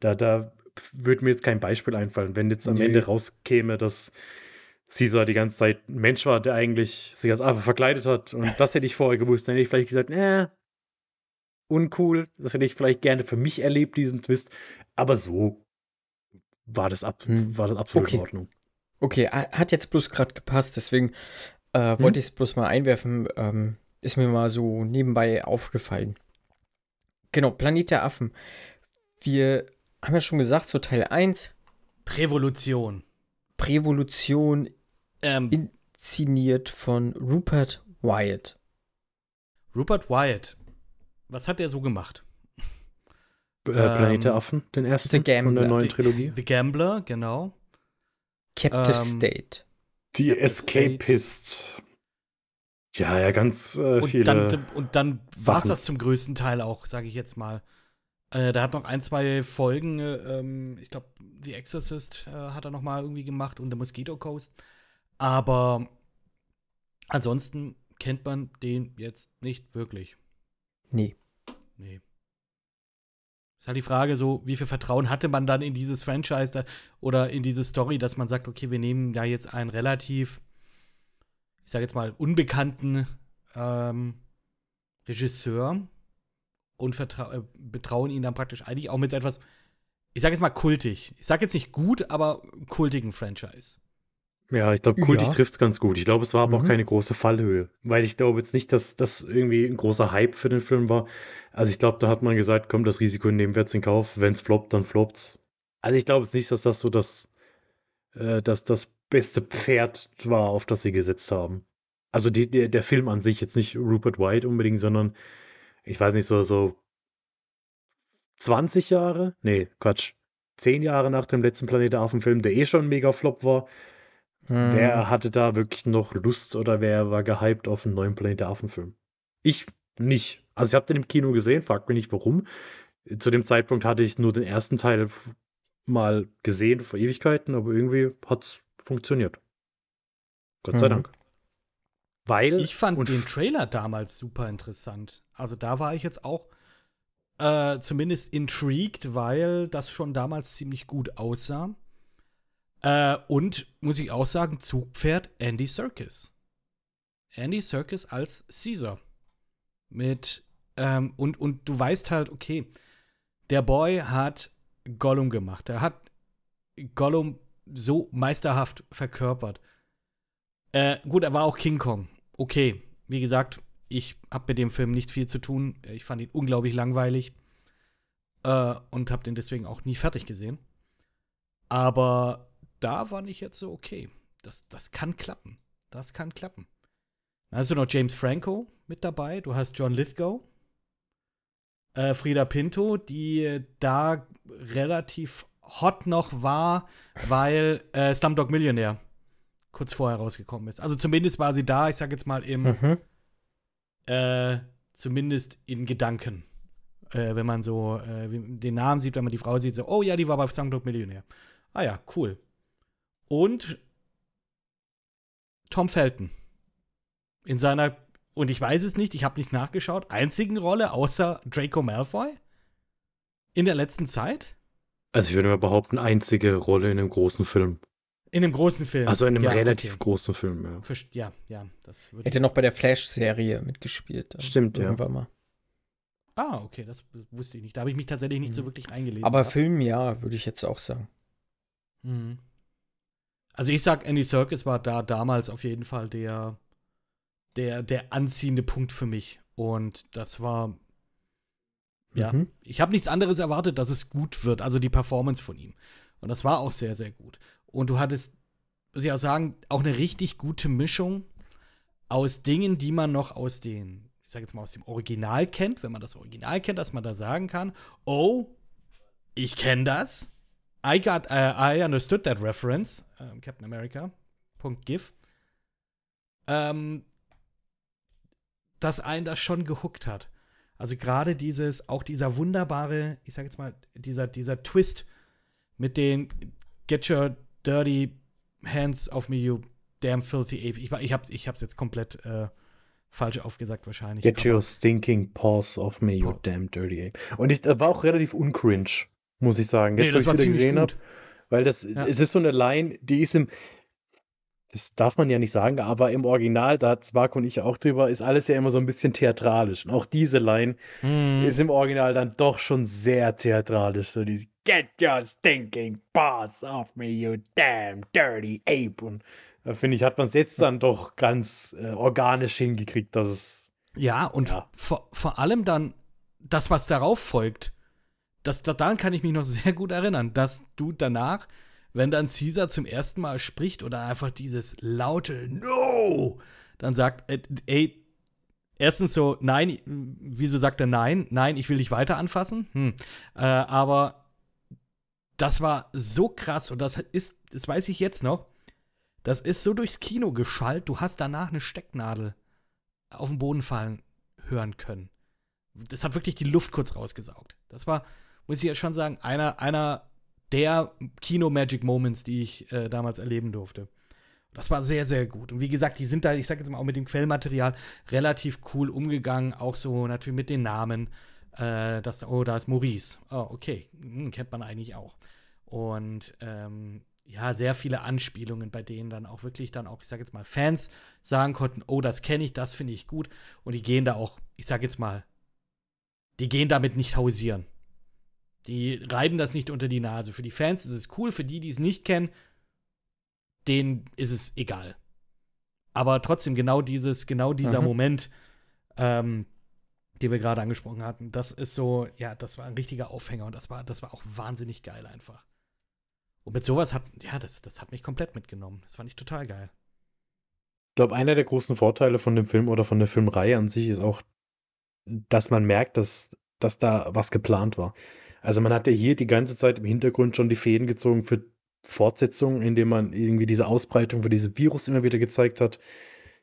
Da, da würde mir jetzt kein Beispiel einfallen. Wenn jetzt am nee. Ende rauskäme, dass Caesar die ganze Zeit ein Mensch war, der eigentlich sich als Affe verkleidet hat und das hätte ich vorher gewusst, dann hätte ich vielleicht gesagt, äh, uncool, das hätte ich vielleicht gerne für mich erlebt, diesen Twist. Aber so war das, ab, hm. war das absolut okay. in Ordnung. Okay, hat jetzt bloß gerade gepasst, deswegen äh, hm? wollte ich es bloß mal einwerfen. Ähm, ist mir mal so nebenbei aufgefallen. Genau, Planet der Affen. Wir haben ja schon gesagt, so Teil 1. Prävolution. Prävolution ähm, inszeniert von Rupert Wyatt. Rupert Wyatt, was hat er so gemacht? Äh, Planet der ähm, Affen, den ersten The Gambler. von der neuen Trilogie. The Gambler, genau. Captive ähm, State. Die Captive Escapists. Ja, ja, ganz äh, und viele. Dann, und dann war es das zum größten Teil auch, sage ich jetzt mal. Äh, da hat noch ein, zwei Folgen, äh, ähm, ich glaube, The Exorcist äh, hat er noch mal irgendwie gemacht und The Mosquito Coast. Aber ansonsten kennt man den jetzt nicht wirklich. Nee. Nee. Ist halt die Frage so, wie viel Vertrauen hatte man dann in dieses Franchise da, oder in diese Story, dass man sagt, okay, wir nehmen da jetzt einen relativ, ich sage jetzt mal, unbekannten ähm, Regisseur und äh, betrauen ihn dann praktisch eigentlich auch mit etwas, ich sage jetzt mal kultig. Ich sage jetzt nicht gut, aber kultigen Franchise. Ja, ich glaube, kultig ja. trifft es ganz gut. Ich glaube, es war aber mhm. auch keine große Fallhöhe, weil ich glaube jetzt nicht, dass das irgendwie ein großer Hype für den Film war. Also ich glaube, da hat man gesagt, komm, das Risiko nehmen wir jetzt in Kauf. Wenn es floppt, dann floppt's. Also ich glaube jetzt nicht, dass das so das, äh, dass das beste Pferd war, auf das sie gesetzt haben. Also die, der, der Film an sich, jetzt nicht Rupert White unbedingt, sondern ich weiß nicht, so, so 20 Jahre? Nee, Quatsch. 10 Jahre nach dem letzten Planet der Affen-Film, der eh schon ein mega Flop war. Hm. Wer hatte da wirklich noch Lust oder wer war gehypt auf einen neuen Planet der Affen-Film? Ich nicht. Also ich habe den im Kino gesehen, fragt mich nicht warum. Zu dem Zeitpunkt hatte ich nur den ersten Teil mal gesehen vor Ewigkeiten, aber irgendwie hat es funktioniert. Gott hm. sei Dank. Weil ich fand den Trailer damals super interessant. Also da war ich jetzt auch äh, zumindest intrigued, weil das schon damals ziemlich gut aussah. Äh, und muss ich auch sagen, Zugpferd Andy Serkis. Andy Serkis als Caesar. Mit, ähm, und, und du weißt halt, okay, der Boy hat Gollum gemacht. Er hat Gollum so meisterhaft verkörpert. Äh, gut, er war auch King Kong okay. Wie gesagt, ich habe mit dem Film nicht viel zu tun. Ich fand ihn unglaublich langweilig äh, und habe den deswegen auch nie fertig gesehen. Aber da war ich jetzt so, okay, das, das kann klappen. Das kann klappen. Dann hast du noch James Franco mit dabei. Du hast John Lithgow. Äh, Frida Pinto, die da relativ hot noch war, weil äh, Slumdog Millionär kurz vorher rausgekommen ist. Also zumindest war sie da, ich sag jetzt mal im, mhm. äh, zumindest in Gedanken. Äh, wenn man so äh, den Namen sieht, wenn man die Frau sieht, so, oh ja, die war bei Slumdog Millionär. Ah ja, cool. Und Tom Felton. In seiner, und ich weiß es nicht, ich habe nicht nachgeschaut, einzigen Rolle außer Draco Malfoy in der letzten Zeit? Also ich würde mal behaupten, einzige Rolle in einem großen Film. In einem großen Film. Also in einem ja, relativ okay. großen Film, ja. Ja, ja. Das Hätte noch bei der Flash-Serie mitgespielt. Stimmt, irgendwann ja. mal. Ah, okay, das wusste ich nicht. Da habe ich mich tatsächlich nicht mhm. so wirklich eingelesen. Aber gehabt. Film, ja, würde ich jetzt auch sagen. Mhm. Also ich sag, Andy Serkis war da damals auf jeden Fall der, der, der anziehende Punkt für mich. Und das war, ja, mhm. ich habe nichts anderes erwartet, dass es gut wird, also die Performance von ihm. Und das war auch sehr, sehr gut. Und du hattest, muss ich auch sagen, auch eine richtig gute Mischung aus Dingen, die man noch aus den, ich sag jetzt mal, aus dem Original kennt, wenn man das Original kennt, dass man da sagen kann, oh, ich kenne das. I got, uh, I understood that reference, uh, Captain America. .gif. Ähm, dass einen das schon gehuckt hat. Also gerade dieses, auch dieser wunderbare, ich sag jetzt mal, dieser, dieser Twist mit den Get Your Dirty Hands of Me, you damn filthy ape. Ich, ich, hab's, ich hab's jetzt komplett äh, falsch aufgesagt wahrscheinlich. Get your stinking paws off me, you damn dirty ape. Und ich war auch relativ uncringe, muss ich sagen. Jetzt, nee, das wo ich wieder gesehen habe. Weil das, ja. es ist so eine Line, die ist im, das darf man ja nicht sagen, aber im Original, da hat Marco und ich auch drüber, ist alles ja immer so ein bisschen theatralisch. Und auch diese Line mm. ist im Original dann doch schon sehr theatralisch. So dieses Get your stinking paws off me, you damn dirty ape. Und da finde ich, hat man es jetzt dann doch ganz äh, organisch hingekriegt, dass es. Ja, und ja. Vor, vor allem dann das, was darauf folgt. Das, daran kann ich mich noch sehr gut erinnern, dass du danach wenn dann Caesar zum ersten Mal spricht oder einfach dieses laute No, dann sagt, äh, ey, erstens so, nein, wieso sagt er nein? Nein, ich will dich weiter anfassen. Hm. Äh, aber das war so krass und das ist, das weiß ich jetzt noch, das ist so durchs Kino geschallt, du hast danach eine Stecknadel auf den Boden fallen hören können. Das hat wirklich die Luft kurz rausgesaugt. Das war, muss ich ja schon sagen, einer, einer der Kino-Magic Moments, die ich äh, damals erleben durfte. Das war sehr, sehr gut. Und wie gesagt, die sind da, ich sag jetzt mal auch mit dem Quellmaterial relativ cool umgegangen. Auch so natürlich mit den Namen. Äh, das, oh, da ist Maurice. Oh, okay. Hm, kennt man eigentlich auch. Und ähm, ja, sehr viele Anspielungen, bei denen dann auch wirklich dann auch, ich sag jetzt mal, Fans sagen konnten, oh, das kenne ich, das finde ich gut. Und die gehen da auch, ich sag jetzt mal, die gehen damit nicht hausieren. Die reiben das nicht unter die Nase. Für die Fans ist es cool, für die, die es nicht kennen, denen ist es egal. Aber trotzdem, genau dieses, genau dieser mhm. Moment, ähm, den wir gerade angesprochen hatten, das ist so, ja, das war ein richtiger Aufhänger und das war, das war auch wahnsinnig geil einfach. Und mit sowas hat, ja, das, das hat mich komplett mitgenommen. Das fand ich total geil. Ich glaube, einer der großen Vorteile von dem Film oder von der Filmreihe an sich ist auch, dass man merkt, dass, dass da was geplant war. Also man hat ja hier die ganze Zeit im Hintergrund schon die Fäden gezogen für Fortsetzungen, indem man irgendwie diese Ausbreitung für dieses Virus immer wieder gezeigt hat.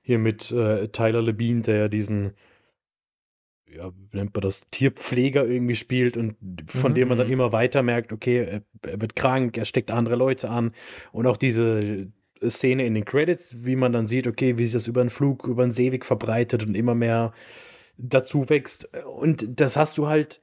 Hier mit äh, Tyler Labine, der diesen, ja, wie nennt man das, Tierpfleger irgendwie spielt und von mhm. dem man dann mhm. immer weiter merkt, okay, er, er wird krank, er steckt andere Leute an. Und auch diese Szene in den Credits, wie man dann sieht, okay, wie sich das über einen Flug, über einen Seeweg verbreitet und immer mehr dazu wächst. Und das hast du halt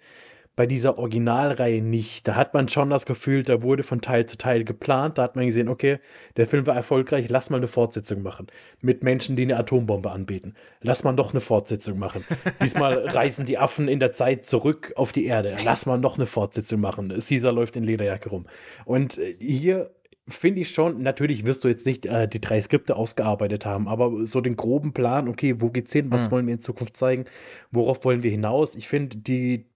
bei dieser Originalreihe nicht. Da hat man schon das Gefühl, da wurde von Teil zu Teil geplant. Da hat man gesehen, okay, der Film war erfolgreich, lass mal eine Fortsetzung machen. Mit Menschen, die eine Atombombe anbieten. Lass mal doch eine Fortsetzung machen. Diesmal reisen die Affen in der Zeit zurück auf die Erde. Lass mal noch eine Fortsetzung machen. Caesar läuft in Lederjacke rum. Und äh, hier finde ich schon, natürlich wirst du jetzt nicht äh, die drei Skripte ausgearbeitet haben, aber so den groben Plan, okay, wo geht's hin, was hm. wollen wir in Zukunft zeigen, worauf wollen wir hinaus? Ich finde, die,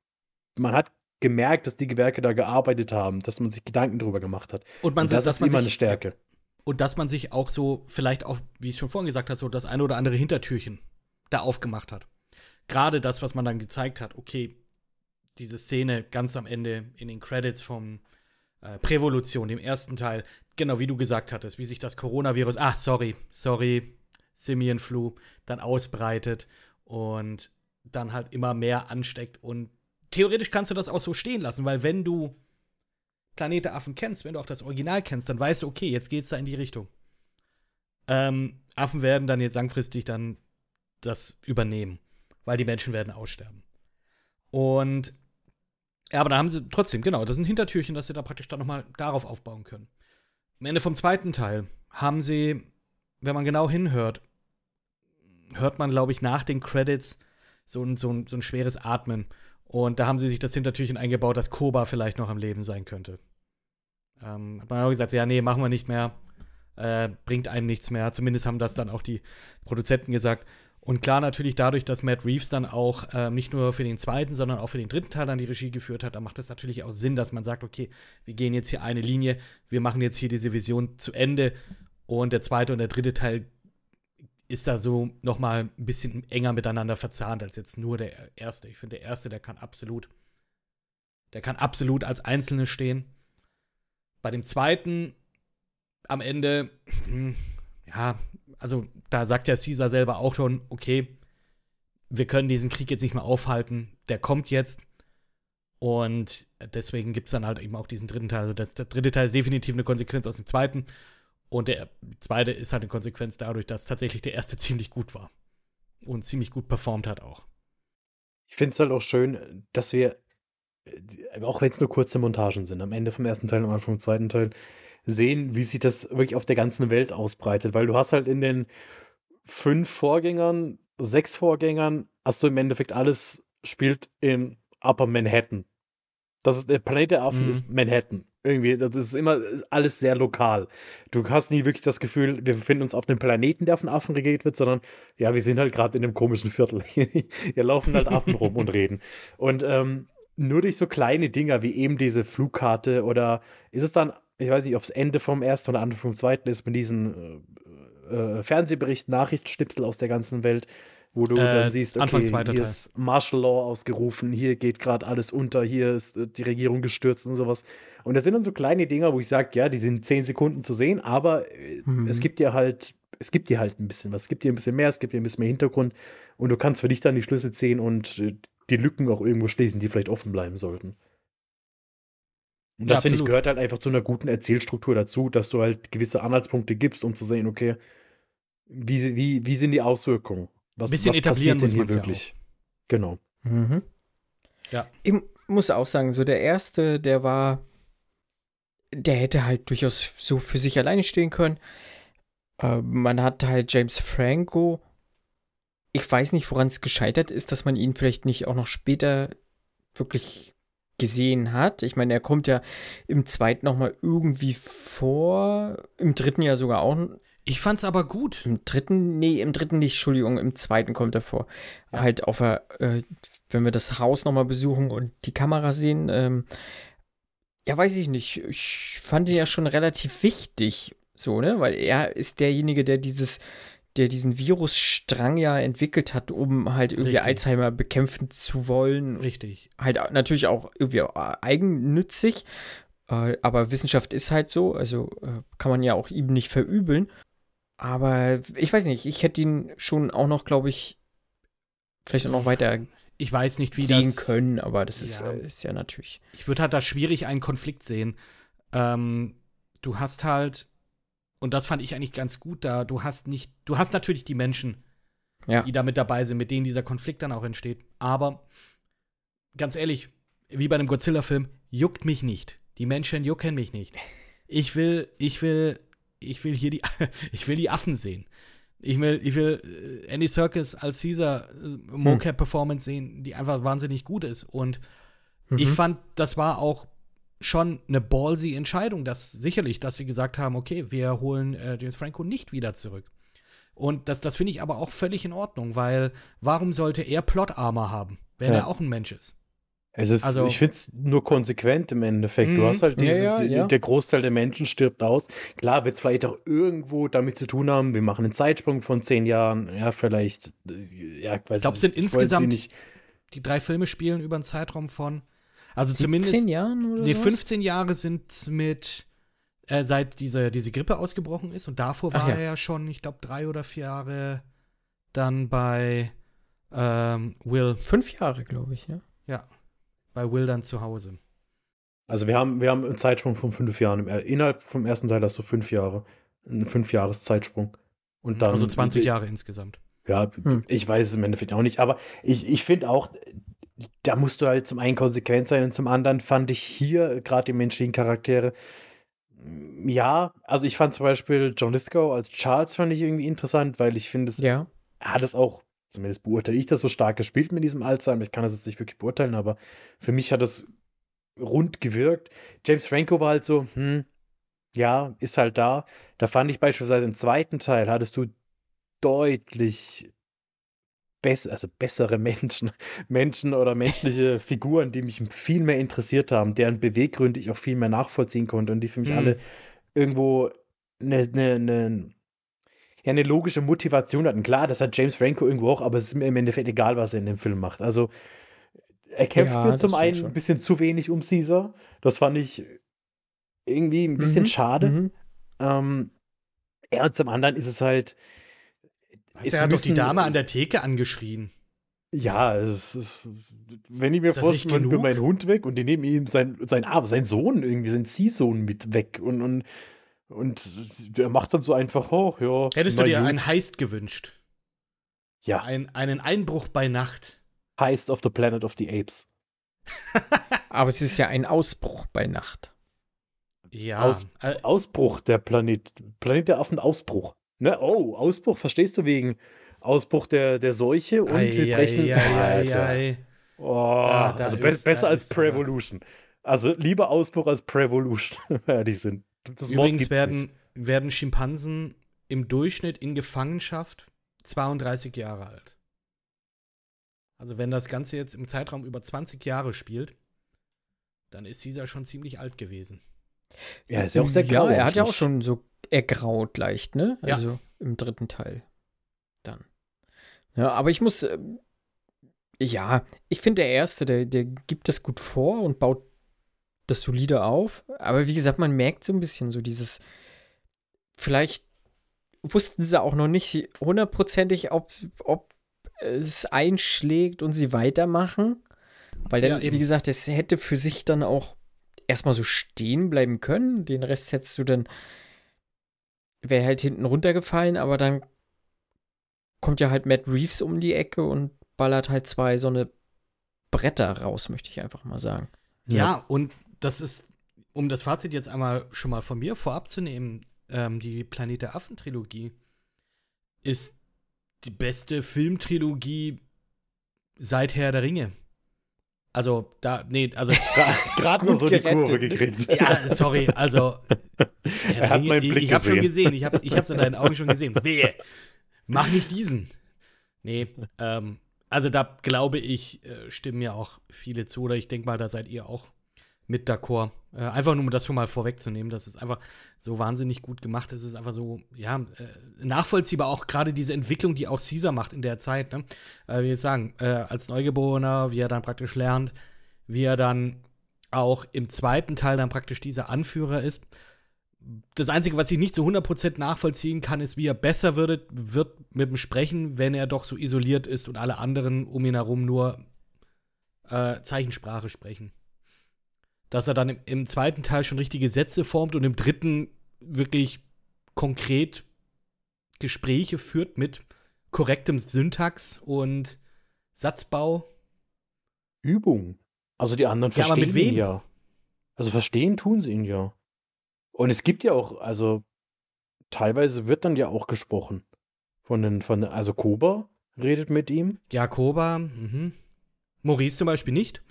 man hat gemerkt, dass die Gewerke da gearbeitet haben, dass man sich Gedanken drüber gemacht hat. Und, man, und das ist immer sich, eine Stärke. Und dass man sich auch so, vielleicht auch, wie ich schon vorhin gesagt habe, so das eine oder andere Hintertürchen da aufgemacht hat. Gerade das, was man dann gezeigt hat, okay, diese Szene ganz am Ende in den Credits vom äh, Prävolution, dem ersten Teil, genau wie du gesagt hattest, wie sich das Coronavirus, ach, sorry, sorry, Simian Flu, dann ausbreitet und dann halt immer mehr ansteckt und theoretisch kannst du das auch so stehen lassen, weil wenn du Planete Affen kennst, wenn du auch das Original kennst, dann weißt du, okay, jetzt geht's da in die Richtung. Ähm, Affen werden dann jetzt langfristig dann das übernehmen, weil die Menschen werden aussterben. Und ja, aber da haben sie trotzdem, genau, das ist ein Hintertürchen, dass sie da praktisch dann nochmal darauf aufbauen können. Am Ende vom zweiten Teil haben sie, wenn man genau hinhört, hört man, glaube ich, nach den Credits so ein, so, ein, so ein schweres Atmen. Und da haben sie sich das Hintertürchen eingebaut, dass Koba vielleicht noch am Leben sein könnte. Ähm, hat man auch gesagt, ja, nee, machen wir nicht mehr. Äh, bringt einem nichts mehr. Zumindest haben das dann auch die Produzenten gesagt. Und klar, natürlich dadurch, dass Matt Reeves dann auch äh, nicht nur für den zweiten, sondern auch für den dritten Teil dann die Regie geführt hat, da macht es natürlich auch Sinn, dass man sagt, okay, wir gehen jetzt hier eine Linie, wir machen jetzt hier diese Vision zu Ende und der zweite und der dritte Teil ist da so noch mal ein bisschen enger miteinander verzahnt als jetzt nur der erste. Ich finde, der erste, der kann absolut, der kann absolut als Einzelne stehen. Bei dem zweiten am Ende, hm, ja, also da sagt ja Caesar selber auch schon, okay, wir können diesen Krieg jetzt nicht mehr aufhalten, der kommt jetzt. Und deswegen gibt es dann halt eben auch diesen dritten Teil. Also das, der dritte Teil ist definitiv eine Konsequenz aus dem zweiten. Und der zweite ist halt eine Konsequenz dadurch, dass tatsächlich der erste ziemlich gut war. und ziemlich gut performt hat auch. Ich finde es halt auch schön, dass wir, äh, auch wenn es nur kurze Montagen sind, am Ende vom ersten Teil und am Anfang vom zweiten Teil, sehen, wie sich das wirklich auf der ganzen Welt ausbreitet. Weil du hast halt in den fünf Vorgängern, sechs Vorgängern, hast du im Endeffekt alles spielt in Upper Manhattan. Das ist, der Planet der Affen mhm. ist Manhattan. Irgendwie, das ist immer alles sehr lokal. Du hast nie wirklich das Gefühl, wir befinden uns auf einem Planeten, der von Affen regiert wird, sondern ja, wir sind halt gerade in einem komischen Viertel. Hier laufen halt Affen rum und reden. Und ähm, nur durch so kleine Dinger wie eben diese Flugkarte oder ist es dann, ich weiß nicht, ob es Ende vom ersten oder Anfang vom zweiten ist, mit diesen äh, äh, Fernsehberichten, Nachrichtenschnipsel aus der ganzen Welt, wo du äh, dann siehst, okay, hier Teil. ist Martial Law ausgerufen, hier geht gerade alles unter, hier ist äh, die Regierung gestürzt und sowas. Und das sind dann so kleine Dinger, wo ich sage, ja, die sind zehn Sekunden zu sehen, aber äh, mhm. es gibt dir halt, es gibt dir halt ein bisschen was, es gibt dir ein bisschen mehr, es gibt dir ein bisschen mehr Hintergrund und du kannst für dich dann die Schlüssel ziehen und äh, die Lücken auch irgendwo schließen, die vielleicht offen bleiben sollten. Und das, ja, finde ich, gehört halt einfach zu einer guten Erzählstruktur dazu, dass du halt gewisse Anhaltspunkte gibst, um zu sehen, okay, wie, wie, wie sind die Auswirkungen? Was, bisschen was etablieren muss man wirklich. Ja genau. Mhm. Ja. Ich muss auch sagen, so der erste, der war, der hätte halt durchaus so für sich alleine stehen können. Äh, man hat halt James Franco. Ich weiß nicht, woran es gescheitert ist, dass man ihn vielleicht nicht auch noch später wirklich gesehen hat. Ich meine, er kommt ja im zweiten noch mal irgendwie vor, im dritten ja sogar auch ich fand's aber gut. Im dritten, nee, im dritten nicht, Entschuldigung, im zweiten kommt er vor. Ja. Halt auf äh, wenn wir das Haus nochmal besuchen und die Kamera sehen, ähm, ja, weiß ich nicht. Ich fand ihn ja schon relativ wichtig, so, ne? Weil er ist derjenige, der dieses, der diesen Virusstrang ja entwickelt hat, um halt irgendwie Richtig. Alzheimer bekämpfen zu wollen. Richtig. Halt natürlich auch irgendwie eigennützig. Äh, aber Wissenschaft ist halt so, also äh, kann man ja auch ihm nicht verübeln. Aber ich weiß nicht, ich hätte ihn schon auch noch, glaube ich, vielleicht auch noch weiter ich weiß nicht, wie sehen das, können, aber das ist ja, ist ja natürlich. Ich würde halt da schwierig einen Konflikt sehen. Ähm, du hast halt, und das fand ich eigentlich ganz gut da, du hast nicht, du hast natürlich die Menschen, ja. die da mit dabei sind, mit denen dieser Konflikt dann auch entsteht. Aber ganz ehrlich, wie bei einem Godzilla-Film, juckt mich nicht. Die Menschen jucken mich nicht. Ich will, ich will ich will hier die, ich will die Affen sehen. Ich will, ich will äh, Andy Serkis als Caesar äh, Mocap-Performance sehen, die einfach wahnsinnig gut ist. Und mhm. ich fand, das war auch schon eine ballsy Entscheidung, dass sicherlich, dass sie gesagt haben, okay, wir holen äh, James Franco nicht wieder zurück. Und das, das finde ich aber auch völlig in Ordnung, weil warum sollte er Plot-Armor haben, wenn ja. er auch ein Mensch ist? Es ist, also, ich finde es nur konsequent im Endeffekt. Du mhm. hast halt diese, ja, ja, ja. der Großteil der Menschen stirbt aus. Klar, wird es vielleicht auch irgendwo damit zu tun haben, wir machen einen Zeitsprung von zehn Jahren, ja, vielleicht, ja, ich weiß Ich glaube, es sind insgesamt, nicht. die drei Filme spielen über einen Zeitraum von, also zumindest. 10 Jahren oder Nee, 15 Jahre sind mit, äh, seit diese, diese Grippe ausgebrochen ist und davor war er ja schon, ich glaube, drei oder vier Jahre dann bei ähm, Will. Fünf Jahre, glaube ich, ja. Ja bei Will dann zu Hause. Also wir haben, wir haben einen Zeitsprung von fünf Jahren. Innerhalb vom ersten Teil hast du fünf Jahre. Einen fünf Jahres Zeitsprung. Und dann, also 20 Jahre insgesamt. Ja, hm. ich weiß es im Endeffekt auch nicht. Aber ich, ich finde auch, da musst du halt zum einen konsequent sein und zum anderen fand ich hier gerade die menschlichen Charaktere. Ja, also ich fand zum Beispiel John Lithgow als Charles fand ich irgendwie interessant, weil ich finde, ja. er hat es auch zumindest beurteile ich das so stark gespielt mit diesem Alzheimer. Ich kann das jetzt nicht wirklich beurteilen, aber für mich hat das rund gewirkt. James Franco war halt so, hm, ja, ist halt da. Da fand ich beispielsweise im zweiten Teil hattest du deutlich bess also bessere Menschen, Menschen oder menschliche Figuren, die mich viel mehr interessiert haben, deren Beweggründe ich auch viel mehr nachvollziehen konnte und die für mich mhm. alle irgendwo eine, eine, eine ja eine logische Motivation hatten. Klar, das hat James Franco irgendwo auch, aber es ist mir im Endeffekt egal, was er in dem Film macht. Also er kämpft ja, mir zum einen ein bisschen zu wenig um Caesar. Das fand ich irgendwie ein bisschen mhm. schade. Mhm. Ähm, ja, und zum anderen ist es halt. Was, er hat doch die Dame an der Theke angeschrien. Ja, es ist, wenn ich mir vorstelle, man meinen Hund weg und die nehmen ihm sein, sein, ah, sein Sohn, irgendwie sein Ziehsohn mit weg und, und und der macht dann so einfach hoch, ja. Hättest du dir einen Heist gewünscht? Ja. Ein, einen Einbruch bei Nacht. Heist of the Planet of the Apes. Aber es ist ja ein Ausbruch bei Nacht. Ja. Aus, äh, Ausbruch der Planet. Planet der Affen Ausbruch. Ne? Oh, Ausbruch, verstehst du wegen Ausbruch der, der Seuche und ei, wir brechen. Ei, ei, ei, Oh, da, da also ist, besser als Prevolution. Also lieber Ausbruch als Prevolution, ehrlich sind. Das Übrigens werden, werden Schimpansen im Durchschnitt in Gefangenschaft 32 Jahre alt. Also wenn das Ganze jetzt im Zeitraum über 20 Jahre spielt, dann ist dieser schon ziemlich alt gewesen. Ja, ist ja auch sehr grau. Ja, er hat ja auch schon so ergraut leicht, ne? Also ja. im dritten Teil. Dann. Ja, aber ich muss, äh, ja, ich finde der erste, der, der gibt das gut vor und baut das solide auf. Aber wie gesagt, man merkt so ein bisschen so dieses, vielleicht wussten sie auch noch nicht hundertprozentig, ob, ob es einschlägt und sie weitermachen. Weil dann, ja, wie gesagt, es hätte für sich dann auch erstmal so stehen bleiben können. Den Rest hättest du dann, wäre halt hinten runtergefallen, aber dann kommt ja halt Matt Reeves um die Ecke und ballert halt zwei so eine Bretter raus, möchte ich einfach mal sagen. Ja, ja und das ist, um das Fazit jetzt einmal schon mal von mir vorab zu nehmen, ähm, die Planet der Affen-Trilogie ist die beste Filmtrilogie seit Herr der Ringe. Also, da, nee, also. Gerade nur so gerettet. die Kurve gekriegt. Ja, sorry, also. er hat meinen Blick ich, ich habe schon gesehen, ich habe es in deinen Augen schon gesehen. Wehe, mach nicht diesen. Nee, ähm, also da glaube ich, äh, stimmen ja auch viele zu, oder ich denke mal, da seid ihr auch mit d'accord. Äh, einfach nur, um das schon mal vorwegzunehmen, das ist einfach so wahnsinnig gut gemacht. Es ist einfach so, ja, äh, nachvollziehbar auch gerade diese Entwicklung, die auch Caesar macht in der Zeit. Ne? Äh, wie ich sagen, äh, als Neugeborener, wie er dann praktisch lernt, wie er dann auch im zweiten Teil dann praktisch dieser Anführer ist. Das Einzige, was ich nicht zu 100% nachvollziehen kann, ist, wie er besser wird, wird mit dem Sprechen, wenn er doch so isoliert ist und alle anderen um ihn herum nur äh, Zeichensprache sprechen dass er dann im, im zweiten Teil schon richtige Sätze formt und im dritten wirklich konkret Gespräche führt mit korrektem Syntax und Satzbau. Übung. Also die anderen ja, verstehen ihn ja. Also verstehen tun sie ihn ja. Und es gibt ja auch, also teilweise wird dann ja auch gesprochen. Von den, von also Koba redet mit ihm. Ja, Koba, mhm. Maurice zum Beispiel nicht.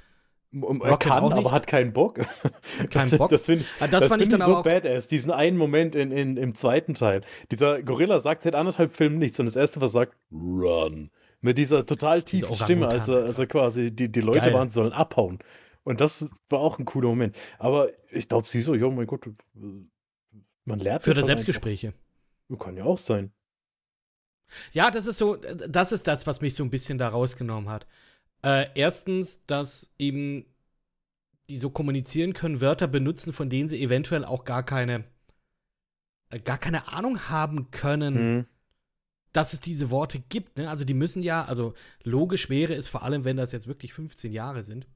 Er kann, aber hat keinen Bock. Hat keinen Bock. Das, finde ah, das, das fand ich dann so badass, diesen einen Moment in, in, im zweiten Teil. Dieser Gorilla sagt seit anderthalb Filmen nichts und das erste, was sagt, run. Mit dieser total tiefen Stimme, als er, quasi die, die Leute Geil. waren, sollen abhauen. Und das war auch ein cooler Moment. Aber ich glaube, sie so, ja, mein Gott, man lernt Für das Selbstgespräche. Kann ja auch sein. Ja, das ist so, das ist das, was mich so ein bisschen da rausgenommen hat. Äh, erstens, dass eben die so kommunizieren können, Wörter benutzen, von denen sie eventuell auch gar keine, äh, gar keine Ahnung haben können, mhm. dass es diese Worte gibt. Ne? Also die müssen ja, also logisch wäre es vor allem, wenn das jetzt wirklich 15 Jahre sind,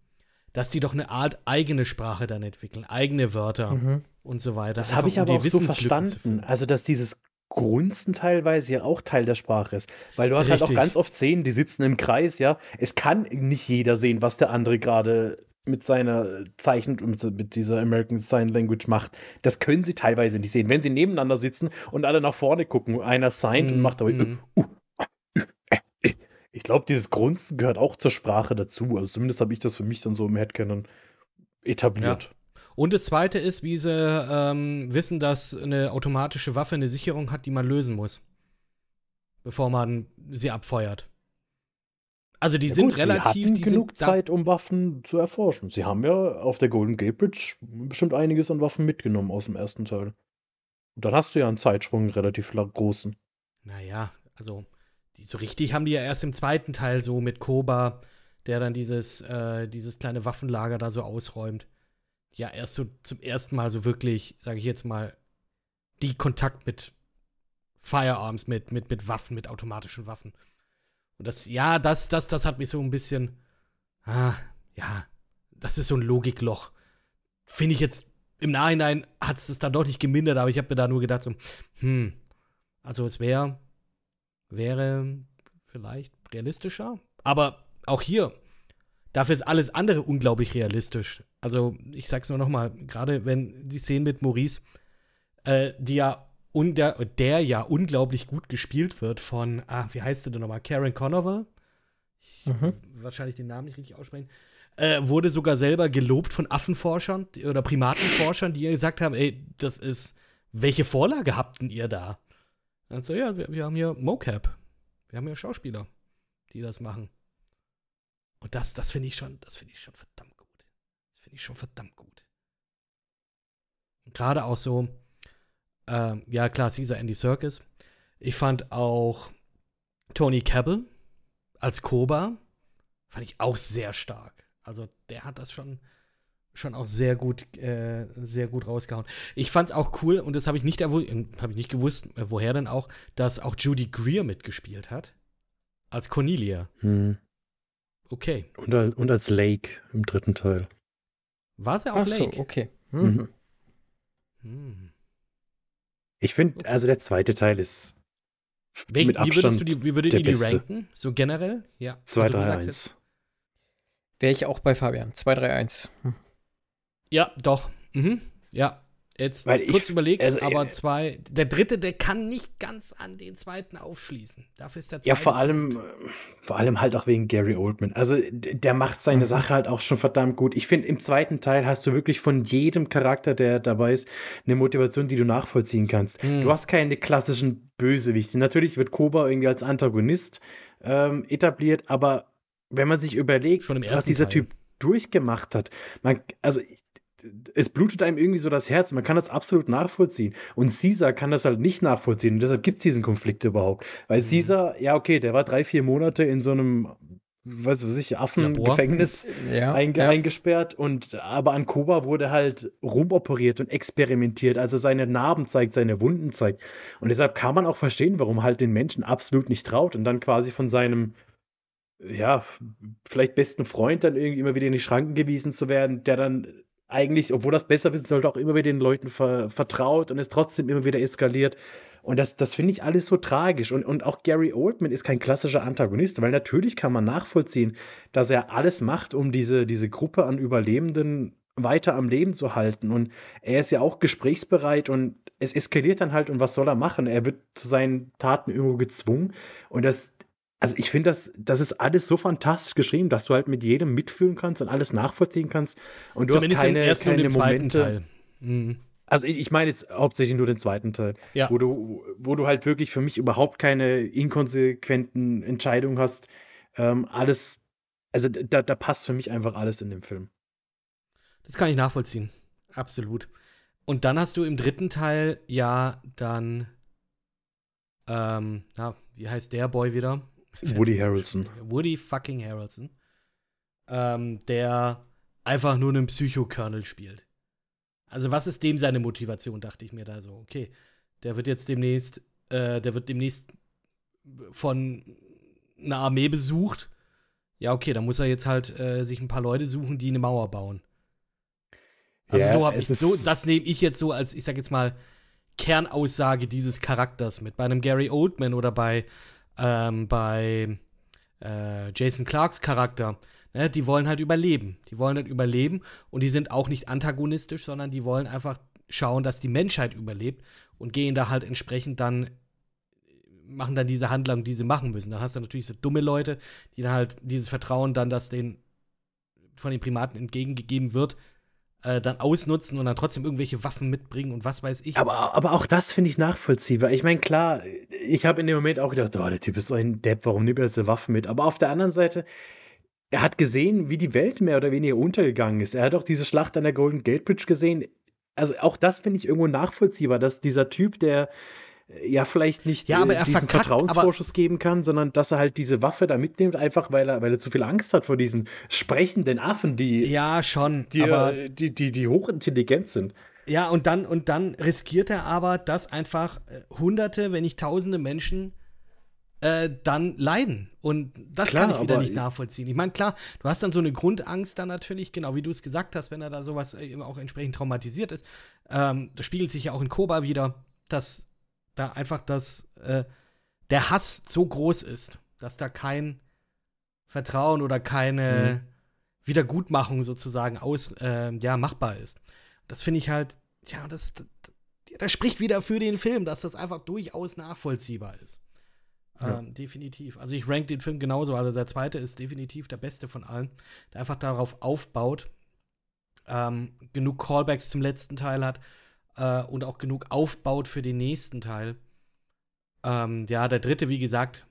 dass die doch eine Art eigene Sprache dann entwickeln, eigene Wörter mhm. und so weiter. Das habe ich aber auch so verstanden. Also, dass dieses Grunzen teilweise ja auch Teil der Sprache ist. Weil du hast Richtig. halt auch ganz oft Szenen, die sitzen im Kreis, ja. Es kann nicht jeder sehen, was der andere gerade mit seiner Zeichen, mit dieser American Sign Language macht. Das können sie teilweise nicht sehen. Wenn sie nebeneinander sitzen und alle nach vorne gucken, einer signed mm, und macht aber. Mm. Uh, uh, uh, ich glaube, dieses Grunzen gehört auch zur Sprache dazu. Also zumindest habe ich das für mich dann so im Headcanon etabliert. Ja. Und das zweite ist, wie sie ähm, wissen, dass eine automatische Waffe eine Sicherung hat, die man lösen muss. Bevor man sie abfeuert. Also die ja sind gut, relativ. Sie hatten genug Zeit, um Waffen zu erforschen. Sie haben ja auf der Golden Gate Bridge bestimmt einiges an Waffen mitgenommen aus dem ersten Teil. Und dann hast du ja einen Zeitsprung relativ großen. Naja, also die, so richtig haben die ja erst im zweiten Teil so mit Koba, der dann dieses, äh, dieses kleine Waffenlager da so ausräumt ja erst so zum ersten Mal so wirklich, sage ich jetzt mal, die Kontakt mit Firearms, mit, mit, mit Waffen, mit automatischen Waffen. Und das, ja, das, das, das hat mich so ein bisschen, ah, ja, das ist so ein Logikloch. Finde ich jetzt, im Nachhinein hat es das dann doch nicht gemindert, aber ich habe mir da nur gedacht, so, hm, also es wäre, wäre vielleicht realistischer. Aber auch hier, dafür ist alles andere unglaublich realistisch. Also, ich sag's nur noch mal, gerade wenn die Szene mit Maurice, äh, die ja der, der ja unglaublich gut gespielt wird von, ah, wie heißt sie denn nochmal? Karen Conover? Ich mhm. wahrscheinlich den Namen nicht richtig aussprechen. Äh, wurde sogar selber gelobt von Affenforschern oder Primatenforschern, die gesagt haben, ey, das ist, welche Vorlage habt denn ihr da? Also ja, wir, wir haben hier Mocap. Wir haben hier Schauspieler, die das machen. Und das, das finde ich schon, das finde ich schon verdammt gut. Das finde ich schon verdammt gut. Gerade auch so, ähm, ja klar, Caesar Andy Circus. Ich fand auch Tony Cabell als Koba, fand ich auch sehr stark. Also der hat das schon, schon auch sehr gut, äh, sehr gut rausgehauen. Ich fand es auch cool, und das habe ich nicht habe ich nicht gewusst, äh, woher denn auch, dass auch Judy Greer mitgespielt hat. Als Cornelia. Hm. Okay. Und, und, als Lake im dritten Teil. War es ja auch Ach Lake? So, okay. Mhm. Hm. Ich finde, okay. also der zweite Teil ist. Welch, mit Abstand wie würdest du die, wie würdet ihr die ranken? So generell? Ja. 2, also 3, 1. Wäre ich auch bei Fabian. 2, 3, 1. Ja, doch. Mhm. Ja. Jetzt Weil kurz ich, überlegt, also, aber äh, zwei. Der dritte, der kann nicht ganz an den zweiten aufschließen. Dafür ist der zweite. Ja, vor allem, vor allem halt auch wegen Gary Oldman. Also der macht seine mhm. Sache halt auch schon verdammt gut. Ich finde, im zweiten Teil hast du wirklich von jedem Charakter, der dabei ist, eine Motivation, die du nachvollziehen kannst. Mhm. Du hast keine klassischen Bösewichte. Natürlich wird Koba irgendwie als Antagonist ähm, etabliert, aber wenn man sich überlegt, was dieser Teil. Typ durchgemacht hat, man, also es blutet einem irgendwie so das Herz. Man kann das absolut nachvollziehen. Und Caesar kann das halt nicht nachvollziehen. Und deshalb gibt es diesen Konflikt überhaupt. Weil mhm. Caesar, ja, okay, der war drei, vier Monate in so einem, was weiß ich, Affengefängnis ja, einge ja. eingesperrt. Und aber an Koba wurde halt rumoperiert und experimentiert. Also seine Narben zeigt, seine Wunden zeigt. Und deshalb kann man auch verstehen, warum halt den Menschen absolut nicht traut und dann quasi von seinem ja, vielleicht besten Freund dann irgendwie immer wieder in die Schranken gewiesen zu werden, der dann eigentlich, obwohl das besser wissen sollte, auch immer wieder den Leuten ver vertraut und es trotzdem immer wieder eskaliert. Und das, das finde ich alles so tragisch. Und, und auch Gary Oldman ist kein klassischer Antagonist, weil natürlich kann man nachvollziehen, dass er alles macht, um diese, diese Gruppe an Überlebenden weiter am Leben zu halten. Und er ist ja auch gesprächsbereit und es eskaliert dann halt. Und was soll er machen? Er wird zu seinen Taten irgendwo gezwungen. Und das, also ich finde, das, das ist alles so fantastisch geschrieben, dass du halt mit jedem mitfühlen kannst und alles nachvollziehen kannst. Und du Zumindest hast keine, im ersten keine und im Momente. Teil. Mhm. Also ich, ich meine jetzt hauptsächlich nur den zweiten Teil, ja. wo, du, wo du halt wirklich für mich überhaupt keine inkonsequenten Entscheidungen hast. Ähm, alles, also da, da passt für mich einfach alles in dem Film. Das kann ich nachvollziehen. Absolut. Und dann hast du im dritten Teil ja dann, ähm, na, wie heißt der Boy wieder? Woody Harrelson. Woody fucking Harrelson. Ähm, der einfach nur einen Psychokernel spielt. Also, was ist dem seine Motivation, dachte ich mir da so. Okay, der wird jetzt demnächst, äh, der wird demnächst von einer Armee besucht. Ja, okay, dann muss er jetzt halt äh, sich ein paar Leute suchen, die eine Mauer bauen. Also ja, so habe ich so, das nehme ich jetzt so als, ich sag jetzt mal, Kernaussage dieses Charakters mit. Bei einem Gary Oldman oder bei ähm, bei äh, Jason Clarks Charakter, ne, die wollen halt überleben. Die wollen halt überleben und die sind auch nicht antagonistisch, sondern die wollen einfach schauen, dass die Menschheit überlebt und gehen da halt entsprechend dann machen dann diese Handlung, die sie machen müssen. Dann hast du natürlich so dumme Leute, die dann halt dieses Vertrauen dann, das den von den Primaten entgegengegeben wird, äh, dann ausnutzen und dann trotzdem irgendwelche Waffen mitbringen und was weiß ich. Aber, aber auch das finde ich nachvollziehbar. Ich meine, klar, ich habe in dem Moment auch gedacht, oh, der Typ ist so ein Depp, warum nimmt er jetzt eine Waffe mit? Aber auf der anderen Seite, er hat gesehen, wie die Welt mehr oder weniger untergegangen ist. Er hat auch diese Schlacht an der Golden Gate Bridge gesehen. Also auch das finde ich irgendwo nachvollziehbar, dass dieser Typ, der ja vielleicht nicht ja, aber äh, diesen verkackt, Vertrauensvorschuss geben kann, sondern dass er halt diese Waffe da mitnimmt, einfach weil er, weil er zu viel Angst hat vor diesen sprechenden Affen, die ja schon, die, aber die, die, die hochintelligent sind. Ja, und dann, und dann riskiert er aber, dass einfach äh, hunderte, wenn nicht tausende Menschen äh, dann leiden. Und das klar, kann ich wieder nicht nachvollziehen. Ich meine, klar, du hast dann so eine Grundangst dann natürlich, genau wie du es gesagt hast, wenn er da sowas äh, auch entsprechend traumatisiert ist. Ähm, das spiegelt sich ja auch in Koba wieder, dass da einfach das, äh, der Hass so groß ist. dass da kein Vertrauen oder keine mhm. Wiedergutmachung sozusagen aus, äh, ja, machbar ist. Das finde ich halt, ja, das, das, das, spricht wieder für den Film, dass das einfach durchaus nachvollziehbar ist. Ja. Ähm, definitiv. Also ich rank den Film genauso. Also der zweite ist definitiv der beste von allen, der einfach darauf aufbaut, ähm, genug Callbacks zum letzten Teil hat äh, und auch genug aufbaut für den nächsten Teil. Ähm, ja, der dritte, wie gesagt,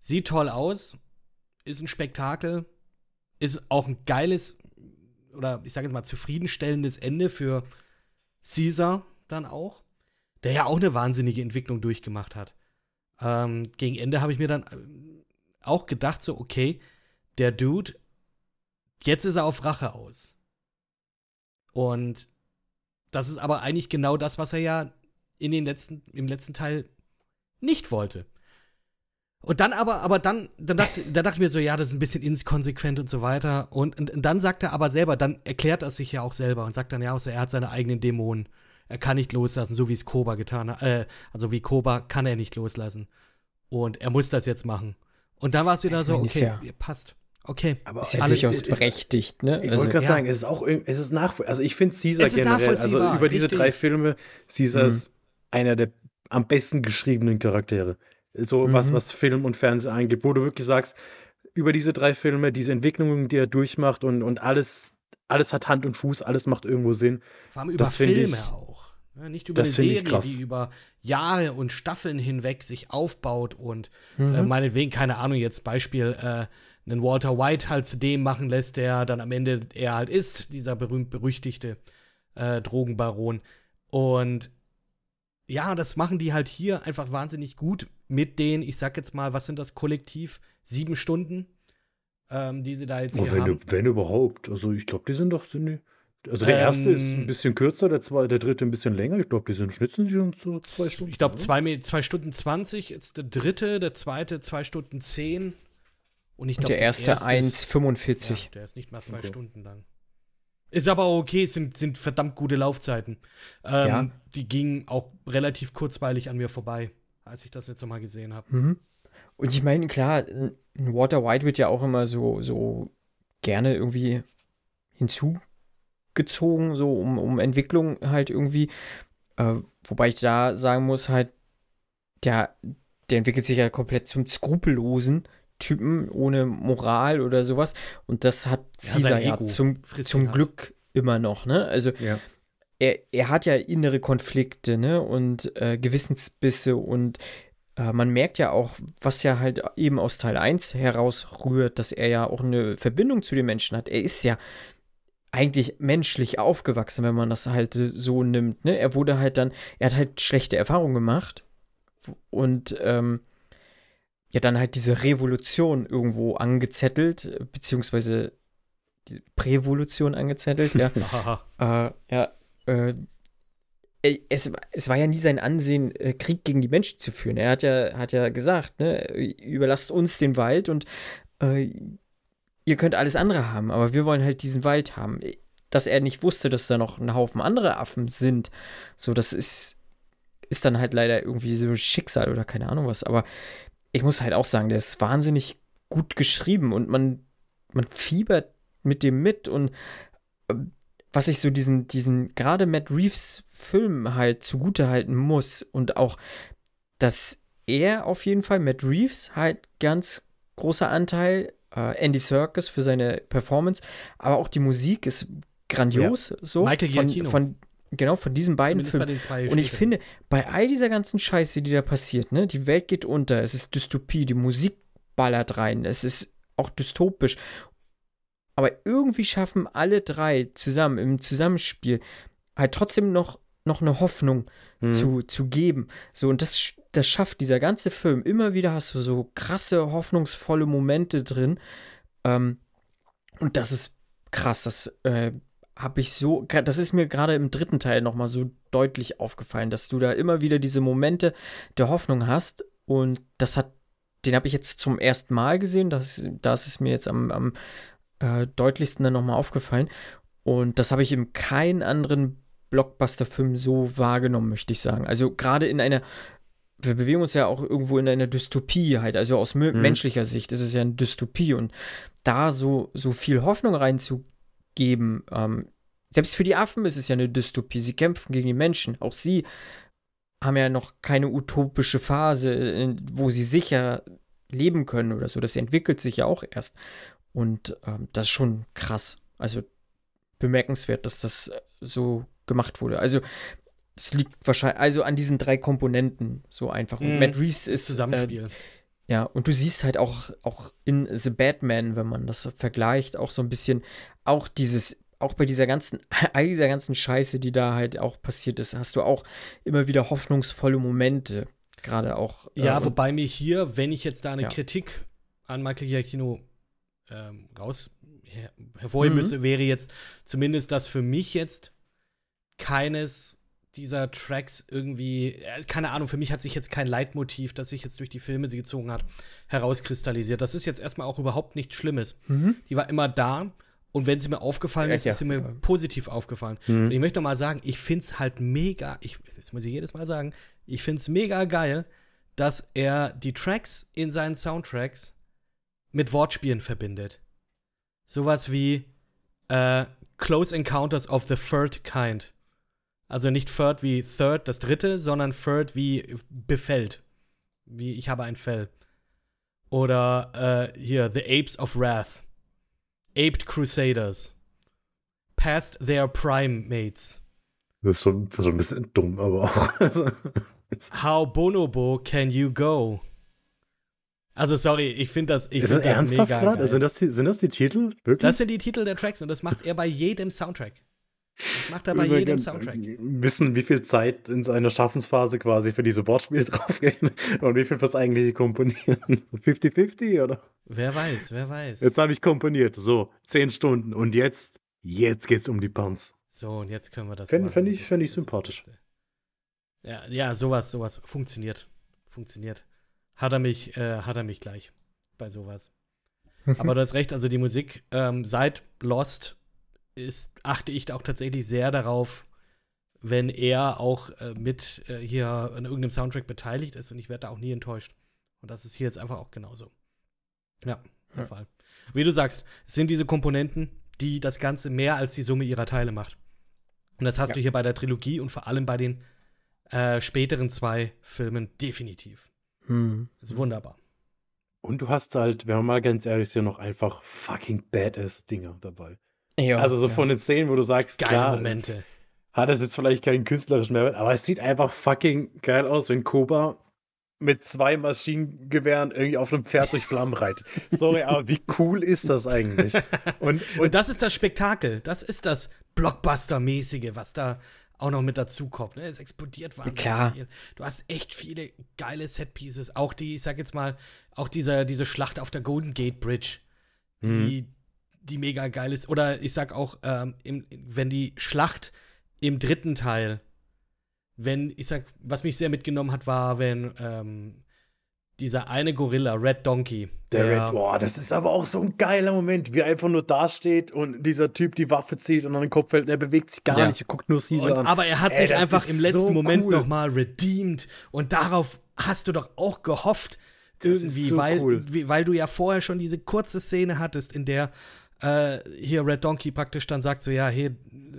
sieht toll aus, ist ein Spektakel, ist auch ein geiles oder ich sage jetzt mal zufriedenstellendes Ende für Caesar dann auch, der ja auch eine wahnsinnige Entwicklung durchgemacht hat. Ähm, gegen Ende habe ich mir dann äh, auch gedacht, so, okay, der Dude, jetzt ist er auf Rache aus. Und das ist aber eigentlich genau das, was er ja in den letzten, im letzten Teil nicht wollte. Und dann aber, aber dann, dann dachte, da dachte ich mir so, ja, das ist ein bisschen inkonsequent und so weiter. Und, und, und, dann sagt er aber selber, dann erklärt er sich ja auch selber und sagt dann ja auch so, er hat seine eigenen Dämonen. Er kann nicht loslassen, so wie es Koba getan hat. Äh, also wie Koba kann er nicht loslassen. Und er muss das jetzt machen. Und dann war es wieder ich so, okay, ja. passt. Okay, aber ist ja durchaus ist, berechtigt, ne? Ich also, wollte gerade ja. sagen, es ist auch es ist nachvollziehbar. Also ich finde Caesar generell, also über diese drei Filme, Caesar mhm. ist einer der am besten geschriebenen Charaktere. So mhm. was, was Film und Fernsehen angeht, wo du wirklich sagst, über diese drei Filme, diese Entwicklungen, die er durchmacht und, und alles, alles hat Hand und Fuß, alles macht irgendwo Sinn. Vor allem über Filme ich, auch. Ja, nicht über eine Serie, die über Jahre und Staffeln hinweg sich aufbaut und äh, mhm. äh, meinetwegen, keine Ahnung, jetzt Beispiel, äh, einen Walter White halt zu dem machen lässt, der dann am Ende er halt ist, dieser berühmt-berüchtigte äh, Drogenbaron. Und ja, das machen die halt hier einfach wahnsinnig gut mit den, ich sag jetzt mal, was sind das kollektiv? Sieben Stunden, ähm, die sie da jetzt oh, hier wenn, haben. Wenn überhaupt. Also ich glaube, die sind doch, sind die, also der ähm, erste ist ein bisschen kürzer, der, zwei, der dritte ein bisschen länger. Ich glaube, die sind schnitzen schon so zwei Stunden. Ich glaube, zwei, zwei Stunden 20, jetzt der dritte, der zweite zwei Stunden zehn. Und ich glaube, der erste 1,45. Ja, der ist nicht mal zwei okay. Stunden lang. Ist aber okay, sind, sind verdammt gute Laufzeiten. Ähm, ja. Die gingen auch relativ kurzweilig an mir vorbei, als ich das jetzt nochmal gesehen habe. Mhm. Und ich meine, klar, ein Water White wird ja auch immer so, so gerne irgendwie hinzugezogen, so um, um Entwicklung halt irgendwie. Äh, wobei ich da sagen muss, halt, der, der entwickelt sich ja komplett zum Skrupellosen Typen ohne Moral oder sowas. Und das hat Caesar ja, ja zum, zum Glück immer noch, ne? Also ja. er, er hat ja innere Konflikte, ne? Und äh, Gewissensbisse und äh, man merkt ja auch, was ja halt eben aus Teil 1 herausrührt, dass er ja auch eine Verbindung zu den Menschen hat. Er ist ja eigentlich menschlich aufgewachsen, wenn man das halt so nimmt. Ne? Er wurde halt dann, er hat halt schlechte Erfahrungen gemacht und ähm, ja dann halt diese Revolution irgendwo angezettelt, beziehungsweise die Prävolution angezettelt, ja. äh, ja, äh, es, es war ja nie sein Ansehen, äh, Krieg gegen die Menschen zu führen. Er hat ja, hat ja gesagt, ne, überlasst uns den Wald und äh, ihr könnt alles andere haben, aber wir wollen halt diesen Wald haben. Dass er nicht wusste, dass da noch ein Haufen andere Affen sind, so, das ist, ist dann halt leider irgendwie so Schicksal oder keine Ahnung was. Aber ich muss halt auch sagen, der ist wahnsinnig gut geschrieben und man, man fiebert mit dem mit und äh, was ich so diesen, diesen, gerade Matt Reeves Film halt zugute halten muss und auch, dass er auf jeden Fall, Matt Reeves, halt ganz großer Anteil, äh, Andy Serkis für seine Performance, aber auch die Musik ist grandios, ja. so. Michael Giacchino. Von, von Genau, von diesen beiden Filmen. Und ich finde, bei all dieser ganzen Scheiße, die da passiert, ne, die Welt geht unter, es ist Dystopie, die Musik ballert rein, es ist auch dystopisch. Aber irgendwie schaffen alle drei zusammen im Zusammenspiel halt trotzdem noch, noch eine Hoffnung mhm. zu, zu geben. So, und das, das schafft dieser ganze Film. Immer wieder hast du so krasse, hoffnungsvolle Momente drin. Ähm, und das ist krass. Das äh, habe ich so, das ist mir gerade im dritten Teil nochmal so deutlich aufgefallen, dass du da immer wieder diese Momente der Hoffnung hast und das hat, den habe ich jetzt zum ersten Mal gesehen, das, das ist mir jetzt am, am äh, deutlichsten dann nochmal aufgefallen und das habe ich in keinen anderen Blockbuster-Film so wahrgenommen, möchte ich sagen. Also gerade in einer wir bewegen uns ja auch irgendwo in einer Dystopie halt, also aus mhm. menschlicher Sicht ist es ja eine Dystopie und da so, so viel Hoffnung reinzugeben, ähm, selbst für die Affen ist es ja eine Dystopie. Sie kämpfen gegen die Menschen. Auch sie haben ja noch keine utopische Phase, wo sie sicher leben können oder so. Das entwickelt sich ja auch erst. Und ähm, das ist schon krass. Also bemerkenswert, dass das so gemacht wurde. Also es liegt wahrscheinlich also an diesen drei Komponenten so einfach. Und mm, Matt Reeves ist Zusammenspiel. Äh, ja, und du siehst halt auch, auch in The Batman, wenn man das vergleicht, auch so ein bisschen auch dieses, auch bei dieser ganzen, all dieser ganzen Scheiße, die da halt auch passiert ist, hast du auch immer wieder hoffnungsvolle Momente. Gerade auch. Ja, äh, wobei mir hier, wenn ich jetzt da eine ja. Kritik an Michael Giacchino ähm, raus her hervorheben mhm. müsste, wäre jetzt zumindest, dass für mich jetzt keines dieser Tracks irgendwie, äh, keine Ahnung, für mich hat sich jetzt kein Leitmotiv, das sich jetzt durch die Filme sie gezogen hat, herauskristallisiert. Das ist jetzt erstmal auch überhaupt nichts Schlimmes. Mhm. Die war immer da und wenn sie mir aufgefallen ist, ja, ist sie mir positiv aufgefallen. Mhm. Und ich möchte noch mal sagen, ich finde es halt mega, ich, das muss ich jedes Mal sagen, ich finde es mega geil, dass er die Tracks in seinen Soundtracks mit Wortspielen verbindet. Sowas wie äh, Close Encounters of the Third Kind. Also nicht Third wie Third, das dritte, sondern Third wie befällt. Wie ich habe ein Fell. Oder äh, hier, The Apes of Wrath. Aped Crusaders. Past their Primates. Das ist schon, schon ein bisschen dumm, aber auch. How bonobo can you go? Also sorry, ich finde das, ich ist find das, das mega geil. Sind das, die, sind das die Titel? Wirklich? Das sind die Titel der Tracks und das macht er bei jedem Soundtrack. Das macht er bei jedem Soundtrack. Wissen, wie viel Zeit in seiner Schaffensphase quasi für diese Wortspiele draufgehen und wie viel fürs eigentliche Komponieren. 50-50 oder? Wer weiß, wer weiß. Jetzt habe ich komponiert, so, 10 Stunden und jetzt, jetzt geht's um die Punts. So, und jetzt können wir das Fände fänd ich, fänd ich sympathisch. Ja, ja, sowas, sowas funktioniert. Funktioniert. Hat er mich, äh, hat er mich gleich bei sowas. Aber du hast recht, also die Musik ähm, seit Lost ist, achte ich auch tatsächlich sehr darauf, wenn er auch äh, mit äh, hier an irgendeinem Soundtrack beteiligt ist und ich werde da auch nie enttäuscht. Und das ist hier jetzt einfach auch genauso. Ja, der ja. Fall. Wie du sagst, es sind diese Komponenten, die das Ganze mehr als die Summe ihrer Teile macht. Und das hast ja. du hier bei der Trilogie und vor allem bei den äh, späteren zwei Filmen definitiv. Hm. Das ist wunderbar. Und du hast halt, wenn man mal ganz ehrlich ist, ja noch einfach fucking Badass-Dinger dabei. Ja, also so ja. von den Szenen, wo du sagst, geile klar, Momente. Hat es jetzt vielleicht keinen künstlerischen Mehrwert, aber es sieht einfach fucking geil aus, wenn Koba mit zwei Maschinengewehren irgendwie auf einem Pferd durch Flammen reitet. Sorry, aber wie cool ist das eigentlich? Und, und, und das ist das Spektakel, das ist das Blockbuster-mäßige, was da auch noch mit dazu kommt. Ne? Es explodiert wahnsinnig Klar. viel. Du hast echt viele geile Set-Pieces. Auch die, ich sag jetzt mal, auch diese, diese Schlacht auf der Golden Gate Bridge, die, mhm die mega geil ist. Oder ich sag auch, ähm, im, wenn die Schlacht im dritten Teil, wenn, ich sag, was mich sehr mitgenommen hat, war, wenn ähm, dieser eine Gorilla, Red Donkey. Der, der Red, boah, das ist aber auch so ein geiler Moment, wie er einfach nur dasteht und dieser Typ die Waffe zieht und an den Kopf fällt, der bewegt sich gar ja. nicht, er guckt nur Caesar und, an. Aber er hat Ey, sich einfach im letzten so Moment cool. nochmal redeemed und darauf hast du doch auch gehofft, irgendwie, so weil, cool. weil du ja vorher schon diese kurze Szene hattest, in der äh, hier Red Donkey praktisch dann sagt so, ja, hey,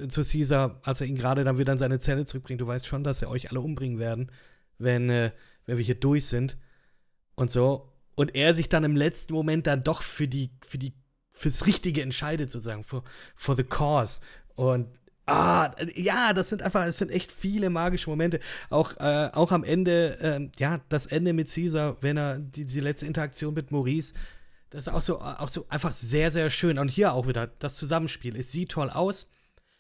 zu Caesar, als er ihn gerade dann wieder in seine Zelle zurückbringt, du weißt schon, dass er euch alle umbringen werden, wenn, äh, wenn wir hier durch sind und so. Und er sich dann im letzten Moment dann doch für die, für die, fürs Richtige entscheidet, sozusagen, for, for the cause. Und Ah, ja, das sind einfach, es sind echt viele magische Momente. Auch, äh, auch am Ende, äh, ja, das Ende mit Caesar, wenn er die, die letzte Interaktion mit Maurice, das ist auch so, auch so einfach sehr, sehr schön. Und hier auch wieder das Zusammenspiel. Es sieht toll aus.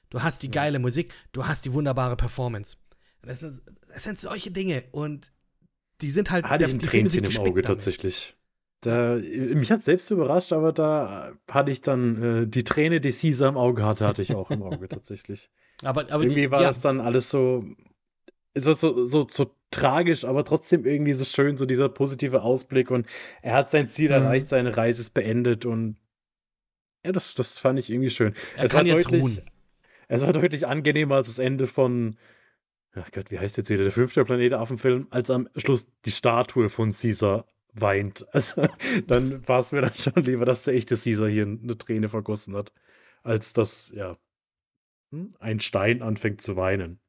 Du hast die geile Musik, du hast die wunderbare Performance. Das sind, das sind solche Dinge und die sind halt. Hatte ich ein Tränchen im Auge damit. tatsächlich. Da, mich hat selbst überrascht, aber da hatte ich dann äh, die Träne, die Caesar im Auge hatte, hatte ich auch im Auge tatsächlich. Aber, aber irgendwie die, war ja. das dann alles so, so, so, so, so tragisch, aber trotzdem irgendwie so schön, so dieser positive Ausblick und er hat sein Ziel mhm. erreicht, seine Reise ist beendet und ja, das, das fand ich irgendwie schön. Er es kann jetzt deutlich, ruhen. Es war deutlich angenehmer als das Ende von ach Gott, wie heißt jetzt wieder der fünfte Planet Affenfilm, als am Schluss die Statue von Caesar weint. Also dann war es mir dann schon lieber, dass der echte Caesar hier eine Träne vergossen hat, als dass, ja, hm, ein Stein anfängt zu weinen.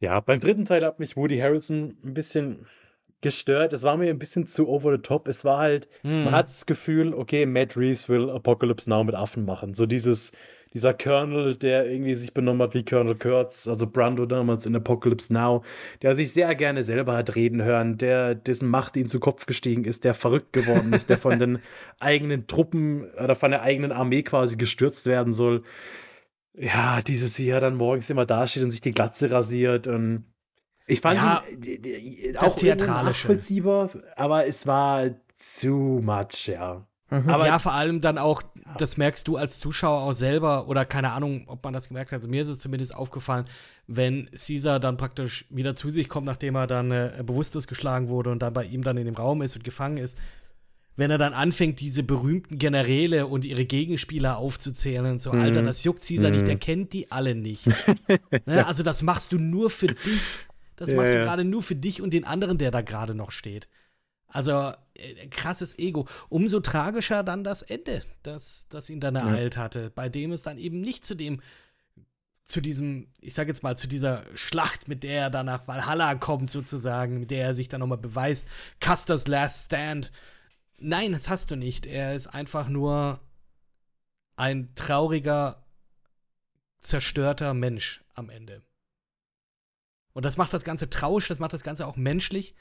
Ja, beim dritten Teil hat mich Woody Harrelson ein bisschen gestört. Es war mir ein bisschen zu over the top. Es war halt, hm. man hat das Gefühl, okay, Matt Reeves will Apocalypse Now mit Affen machen. So dieses, dieser Colonel, der irgendwie sich benommen hat wie Colonel Kurtz, also Brando damals in Apocalypse Now, der sich sehr gerne selber hat reden hören, der dessen Macht ihm zu Kopf gestiegen ist, der verrückt geworden ist, der von den eigenen Truppen oder von der eigenen Armee quasi gestürzt werden soll. Ja, dieses, wie er dann morgens immer dasteht und sich die Glatze rasiert und ich fand ja, ihn, auch nachvollziehbar, aber es war too much, ja. Mhm. Aber ja, vor allem dann auch, das merkst du als Zuschauer auch selber, oder keine Ahnung, ob man das gemerkt hat. Also mir ist es zumindest aufgefallen, wenn Caesar dann praktisch wieder zu sich kommt, nachdem er dann äh, bewusstlos geschlagen wurde und dann bei ihm dann in dem Raum ist und gefangen ist, wenn er dann anfängt, diese berühmten Generäle und ihre Gegenspieler aufzuzählen und so, mhm. Alter, das juckt Caesar mhm. nicht, der kennt die alle nicht. ne? Also das machst du nur für dich. Das ja, machst du gerade nur für dich und den anderen, der da gerade noch steht. Also äh, krasses Ego. Umso tragischer dann das Ende, das, das ihn dann ereilt ja. hatte, bei dem es dann eben nicht zu dem, zu diesem, ich sag jetzt mal, zu dieser Schlacht, mit der er dann nach Valhalla kommt, sozusagen, mit der er sich dann nochmal beweist, Custer's Last Stand. Nein, das hast du nicht. Er ist einfach nur ein trauriger, zerstörter Mensch am Ende. Und das macht das Ganze traurig, das macht das Ganze auch menschlich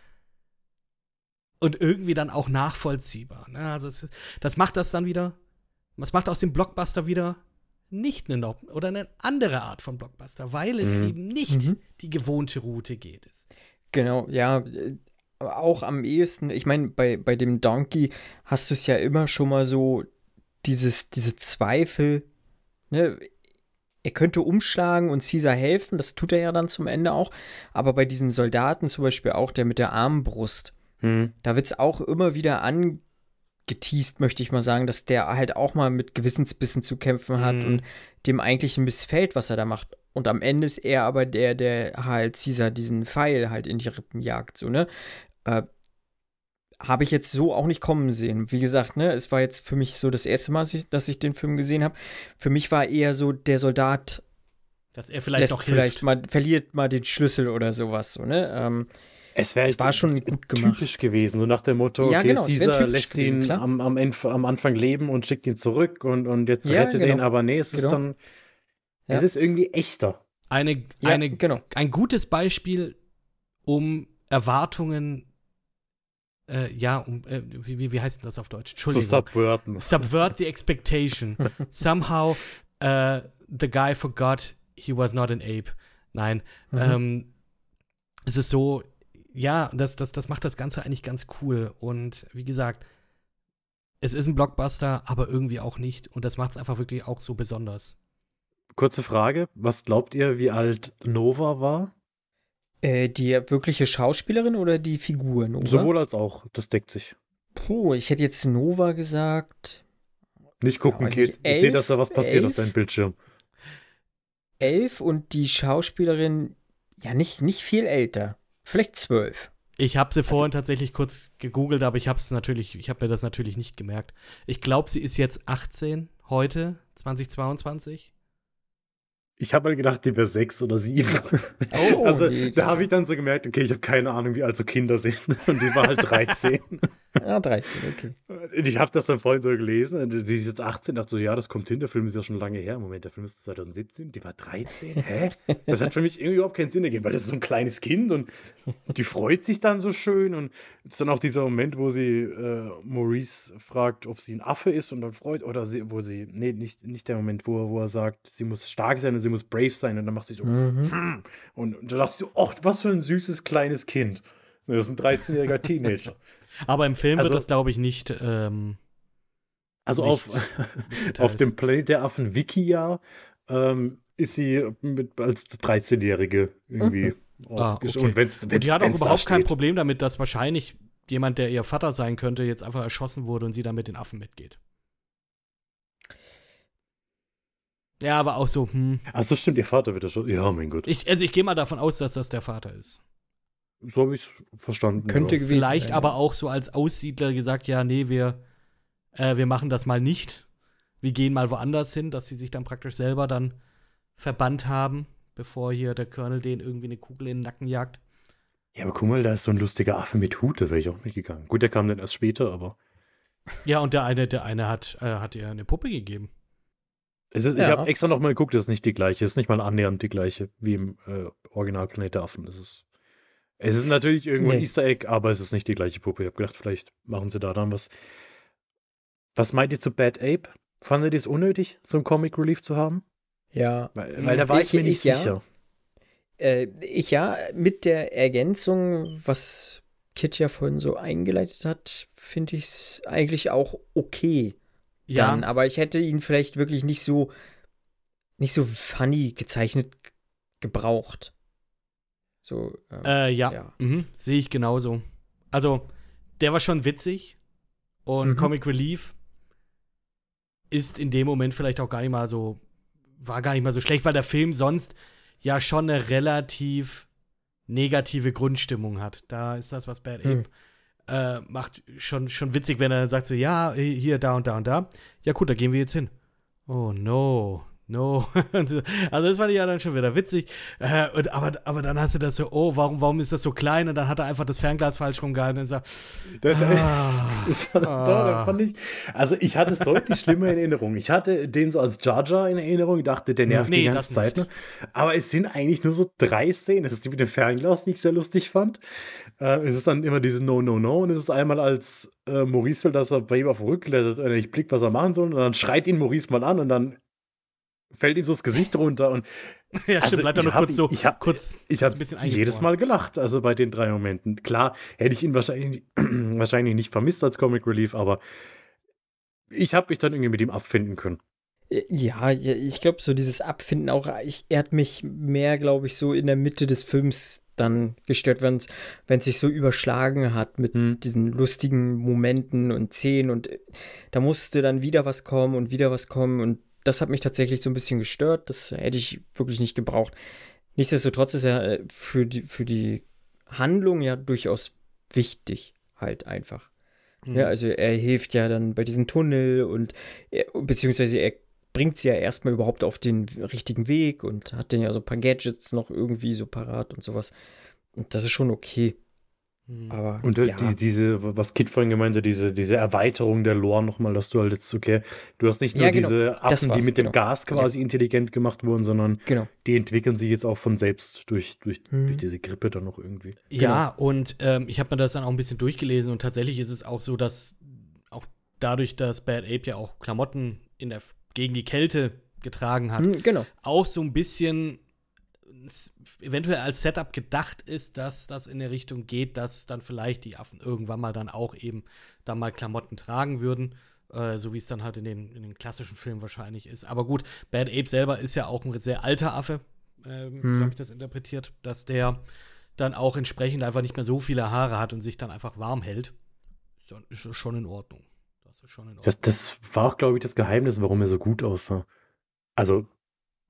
und irgendwie dann auch nachvollziehbar. Ne? Also ist, das macht das dann wieder, was macht aus dem Blockbuster wieder nicht eine oder eine andere Art von Blockbuster, weil es mhm. eben nicht mhm. die gewohnte Route geht. Genau, ja, auch am ehesten, ich meine, bei, bei dem Donkey hast du es ja immer schon mal so, dieses, diese Zweifel, ne, er könnte umschlagen und Caesar helfen, das tut er ja dann zum Ende auch, aber bei diesen Soldaten zum Beispiel auch der mit der Armbrust, hm. Da wird es auch immer wieder angeteased, möchte ich mal sagen, dass der halt auch mal mit Gewissensbissen zu kämpfen hat hm. und dem eigentlich missfällt, was er da macht. Und am Ende ist er aber der, der halt Caesar diesen Pfeil halt in die Rippen jagt, so, ne? Äh, habe ich jetzt so auch nicht kommen sehen. Wie gesagt, ne, es war jetzt für mich so das erste Mal, dass ich, dass ich den Film gesehen habe. Für mich war eher so der Soldat, dass er vielleicht doch vielleicht mal verliert mal den Schlüssel oder sowas, so ne. Ähm, es, es war schon gut gemacht. Typisch gewesen, so nach dem Motto, ja, okay, genau, Caesar lässt ihn am, am, am, Anfang leben und schickt ihn zurück und, und jetzt ja, rettet genau. ihn, aber nee, es genau. ist dann, ja. es ist irgendwie echter. Eine, ja, eine, genau. Ein gutes Beispiel, um Erwartungen äh, ja, um, äh, wie, wie heißt denn das auf Deutsch? Entschuldigung. Zu subverten. Subvert the expectation. Somehow uh, the guy forgot he was not an ape. Nein. Mhm. Ähm, es ist so, ja, das, das, das macht das Ganze eigentlich ganz cool. Und wie gesagt, es ist ein Blockbuster, aber irgendwie auch nicht. Und das macht es einfach wirklich auch so besonders. Kurze Frage: Was glaubt ihr, wie alt Nova war? Äh, die wirkliche Schauspielerin oder die Figur Nova? Sowohl als auch, das deckt sich. Puh, ich hätte jetzt Nova gesagt. Nicht gucken, ja, Ich, ich sehe, dass da was passiert elf, auf deinem Bildschirm. Elf und die Schauspielerin, ja, nicht, nicht viel älter. Vielleicht zwölf. Ich habe sie also, vorhin tatsächlich kurz gegoogelt, aber ich habe es natürlich, ich habe mir das natürlich nicht gemerkt. Ich glaube, sie ist jetzt 18 heute, 2022. Ich habe halt gedacht, die wäre sechs oder sieben. Oh, also nee, da habe ich dann so gemerkt, okay, ich habe keine Ahnung, wie alt so Kinder sind. Und die war halt 13. ja, 13, okay. Und ich habe das dann vorhin so gelesen. Sie ist jetzt 18, dachte so, ja, das kommt hin, der Film ist ja schon lange her. Moment, der Film ist 2017, die war 13. Hä? Das hat für mich irgendwie überhaupt keinen Sinn ergeben, weil das ist so ein kleines Kind und die freut sich dann so schön. Und es ist dann auch dieser Moment, wo sie äh, Maurice fragt, ob sie ein Affe ist und dann freut, oder sie, wo sie, nee, nicht, nicht der Moment, wo, wo er sagt, sie muss stark sein und sie muss brave sein und dann macht sie so, mhm. hm. und, und da dachte ich so, ach, was für ein süßes kleines Kind. Das ist ein 13-jähriger Teenager. Aber im Film also, wird das, glaube ich, nicht. Ähm, also nicht auf, auf dem Play der Affen Wiki ja ähm, ist sie mit, als 13-Jährige irgendwie. Mhm. Ah, okay. Und, wenn's, wenn's, und die hat auch überhaupt kein Problem damit, dass wahrscheinlich jemand, der ihr Vater sein könnte, jetzt einfach erschossen wurde und sie dann mit den Affen mitgeht. Ja, aber auch so, hm. Achso, stimmt, ihr Vater wird das schon. Ja, mein Gott. Ich, also ich gehe mal davon aus, dass das der Vater ist. So habe ich es verstanden. Könnte ja. gewesen Vielleicht sein, aber ja. auch so als Aussiedler gesagt, ja, nee, wir, äh, wir machen das mal nicht. Wir gehen mal woanders hin, dass sie sich dann praktisch selber dann verbannt haben, bevor hier der Colonel den irgendwie eine Kugel in den Nacken jagt. Ja, aber guck mal, da ist so ein lustiger Affe mit Hute, wäre ich auch mitgegangen. Gut, der kam dann erst später, aber. Ja, und der eine, der eine hat, äh, hat ihr eine Puppe gegeben. Es ist, ja. Ich habe extra noch mal geguckt, das ist nicht die gleiche, es ist nicht mal annähernd die gleiche wie im äh, Original Planet der Affen. Es ist, es ist natürlich irgendwo nee. ein Easter Egg, aber es ist nicht die gleiche Puppe. Ich habe gedacht, vielleicht machen sie da dann was. Was meint ihr zu Bad Ape? Fandet ihr es unnötig, so ein Comic Relief zu haben? Ja. Weil, weil da war ich, ich mir nicht ich, sicher. Ja. Äh, ich ja, mit der Ergänzung, was Kit ja vorhin so eingeleitet hat, finde ich es eigentlich auch okay. Ja. Dann, aber ich hätte ihn vielleicht wirklich nicht so nicht so funny gezeichnet gebraucht. So. Ähm, äh, ja. ja. Mhm. Sehe ich genauso. Also, der war schon witzig und mhm. Comic Relief ist in dem Moment vielleicht auch gar nicht mal so, war gar nicht mal so schlecht, weil der Film sonst ja schon eine relativ negative Grundstimmung hat. Da ist das, was Bad hm. Ape äh, macht, schon, schon witzig, wenn er dann sagt so, ja, hier, da und da und da. Ja, gut, da gehen wir jetzt hin. Oh no, No. also das fand ich ja dann schon wieder witzig. Äh, und, aber, aber dann hast du das so, oh, warum, warum ist das so klein? Und dann hat er einfach das Fernglas falsch rumgehalten und sagt, das, ah, ah. fand ich, also ich hatte es deutlich schlimmer in Erinnerung. Ich hatte den so als Jar Jar in Erinnerung, ich dachte, der nervt nee, die ganze Zeit. Ne? Aber es sind eigentlich nur so drei Szenen. Es ist die mit dem Fernglas, die ich sehr lustig fand. Äh, es ist dann immer diese No, No, No. Und es ist einmal als äh, Maurice will, dass er bei ihm auf Rückklettert und ich blick, was er machen soll. Und dann schreit ihn Maurice mal an und dann fällt ihm so das Gesicht runter und ja, also bleibt er nur kurz so ich hab, kurz ich habe jedes Mal gelacht, also bei den drei Momenten. Klar, hätte ich ihn wahrscheinlich, wahrscheinlich nicht vermisst als Comic Relief, aber ich habe mich dann irgendwie mit ihm abfinden können. Ja, ich glaube, so dieses Abfinden auch, ich, er hat mich mehr, glaube ich, so in der Mitte des Films dann gestört, wenn es sich so überschlagen hat mit hm. diesen lustigen Momenten und Szenen und äh, da musste dann wieder was kommen und wieder was kommen und das hat mich tatsächlich so ein bisschen gestört. Das hätte ich wirklich nicht gebraucht. Nichtsdestotrotz ist er äh, für die, für die Handlung ja durchaus wichtig, halt einfach. Mhm. Ja, also er hilft ja dann bei diesem Tunnel und er, beziehungsweise er bringt sie ja erstmal überhaupt auf den richtigen Weg und hat dann ja so ein paar Gadgets noch irgendwie so parat und sowas. Und das ist schon okay. Mhm. Aber, und ja. die, diese, was Kit vorhin gemeint hat, diese, diese Erweiterung der Lore nochmal, dass du halt jetzt, okay, du hast nicht nur ja, genau. diese Affen, die mit genau. dem Gas quasi ja. intelligent gemacht wurden, sondern genau. die entwickeln sich jetzt auch von selbst durch, durch, mhm. durch diese Grippe dann noch irgendwie. Ja, genau. und ähm, ich habe mir das dann auch ein bisschen durchgelesen und tatsächlich ist es auch so, dass auch dadurch, dass Bad Ape ja auch Klamotten in der, gegen die Kälte getragen hat, mhm, genau. auch so ein bisschen eventuell als Setup gedacht ist, dass das in der Richtung geht, dass dann vielleicht die Affen irgendwann mal dann auch eben da mal Klamotten tragen würden. Äh, so wie es dann halt in den, in den klassischen Filmen wahrscheinlich ist. Aber gut, Bad Ape selber ist ja auch ein sehr alter Affe, ähm, hm. habe ich das interpretiert, dass der dann auch entsprechend einfach nicht mehr so viele Haare hat und sich dann einfach warm hält. Ist, ist schon in Ordnung. Das ist schon in Ordnung. Das, das war auch, glaube ich, das Geheimnis, warum er so gut aussah. Also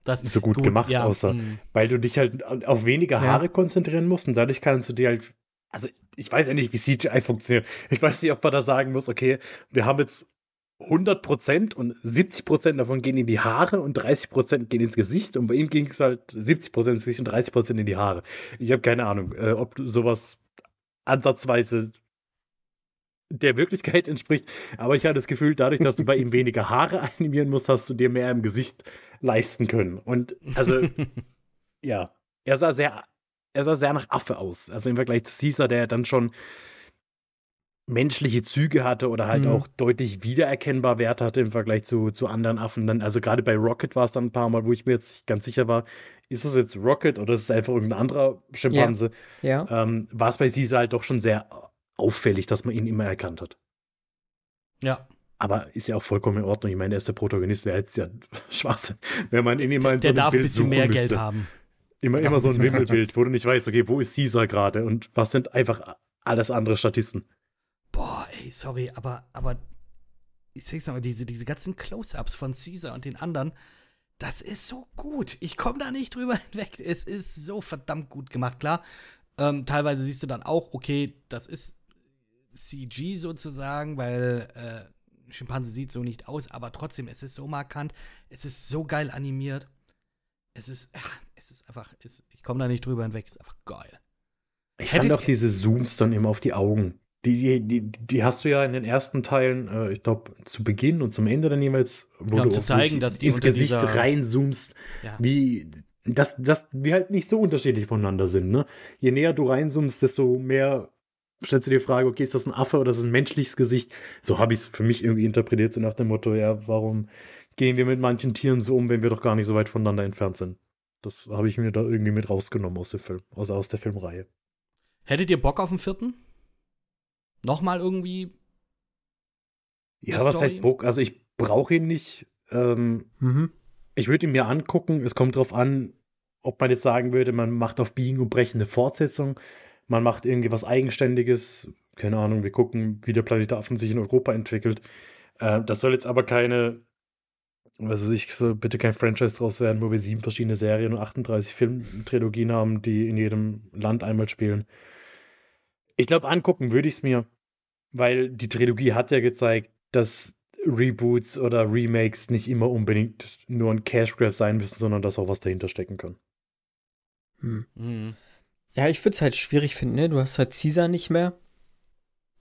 das so gut, gut gemacht ja, aussah. Mh. Weil du dich halt auf weniger Haare ja. konzentrieren musst und dadurch kannst du dir halt. Also, ich weiß ja nicht, wie CGI funktioniert. Ich weiß nicht, ob man da sagen muss, okay, wir haben jetzt 100% und 70% davon gehen in die Haare und 30% gehen ins Gesicht. Und bei ihm ging es halt 70% ins Gesicht und 30% in die Haare. Ich habe keine Ahnung, äh, ob sowas ansatzweise der Wirklichkeit entspricht. Aber ich hatte das Gefühl, dadurch, dass du bei ihm weniger Haare animieren musst, hast du dir mehr im Gesicht leisten können. Und also, ja, er sah sehr, er sah sehr nach Affe aus. Also im Vergleich zu Caesar, der dann schon menschliche Züge hatte oder halt mhm. auch deutlich wiedererkennbar Werte hatte im Vergleich zu, zu anderen Affen. Dann, also gerade bei Rocket war es dann ein paar Mal, wo ich mir jetzt nicht ganz sicher war, ist es jetzt Rocket oder ist es einfach irgendein anderer Schimpanse? Ja. ja. Ähm, war es bei Caesar halt doch schon sehr auffällig, dass man ihn immer erkannt hat. Ja. Aber ist ja auch vollkommen in Ordnung. Ich meine, er ist der Protagonist, wäre jetzt ja Schwachsinn, wenn man ihn immer in so Der darf Bild ein bisschen mehr Geld haben. Immer, immer so ein Wimmelbild, wo du nicht weißt, okay, wo ist Caesar gerade und was sind einfach alles andere Statisten. Boah, ey, sorry, aber, aber ich sag's mal, diese, diese ganzen Close-Ups von Caesar und den anderen, Das ist so gut. Ich komme da nicht drüber hinweg. Es ist so verdammt gut gemacht. Klar, ähm, teilweise siehst du dann auch, okay, das ist CG sozusagen, weil äh, Schimpanse sieht so nicht aus, aber trotzdem, es ist so markant, es ist so geil animiert. Es ist, ach, es ist einfach, es, ich komme da nicht drüber hinweg, es ist einfach geil. Ich fand auch diese Zooms dann immer auf die Augen. Die, die, die, hast du ja in den ersten Teilen, äh, ich glaube, zu Beginn und zum Ende dann jeweils, wo ja, um du zu zeigen, dass die ins Gesicht reinzoomst, ja. wie dass, dass wir halt nicht so unterschiedlich voneinander sind. Ne? Je näher du reinzoomst, desto mehr stellst du dir die Frage, okay, ist das ein Affe oder ist das ein menschliches Gesicht? So habe ich es für mich irgendwie interpretiert, so nach dem Motto, ja, warum gehen wir mit manchen Tieren so um, wenn wir doch gar nicht so weit voneinander entfernt sind? Das habe ich mir da irgendwie mit rausgenommen aus dem Film, also aus der Filmreihe. Hättet ihr Bock auf den vierten? Nochmal irgendwie? Ja, was Story? heißt Bock? Also ich brauche ihn nicht. Ähm, mhm. Ich würde ihn mir angucken. Es kommt darauf an, ob man jetzt sagen würde, man macht auf Biegen und Brechen eine Fortsetzung. Man macht irgendwie was Eigenständiges. Keine Ahnung, wir gucken, wie der Planet Affen sich in Europa entwickelt. Äh, das soll jetzt aber keine, also ich soll bitte kein Franchise draus werden, wo wir sieben verschiedene Serien und 38 Filmtrilogien haben, die in jedem Land einmal spielen. Ich glaube, angucken würde ich es mir, weil die Trilogie hat ja gezeigt, dass Reboots oder Remakes nicht immer unbedingt nur ein Cash Grab sein müssen, sondern dass auch was dahinter stecken kann. Hm. Ja, ich würde es halt schwierig finden, ne? Du hast halt Caesar nicht mehr.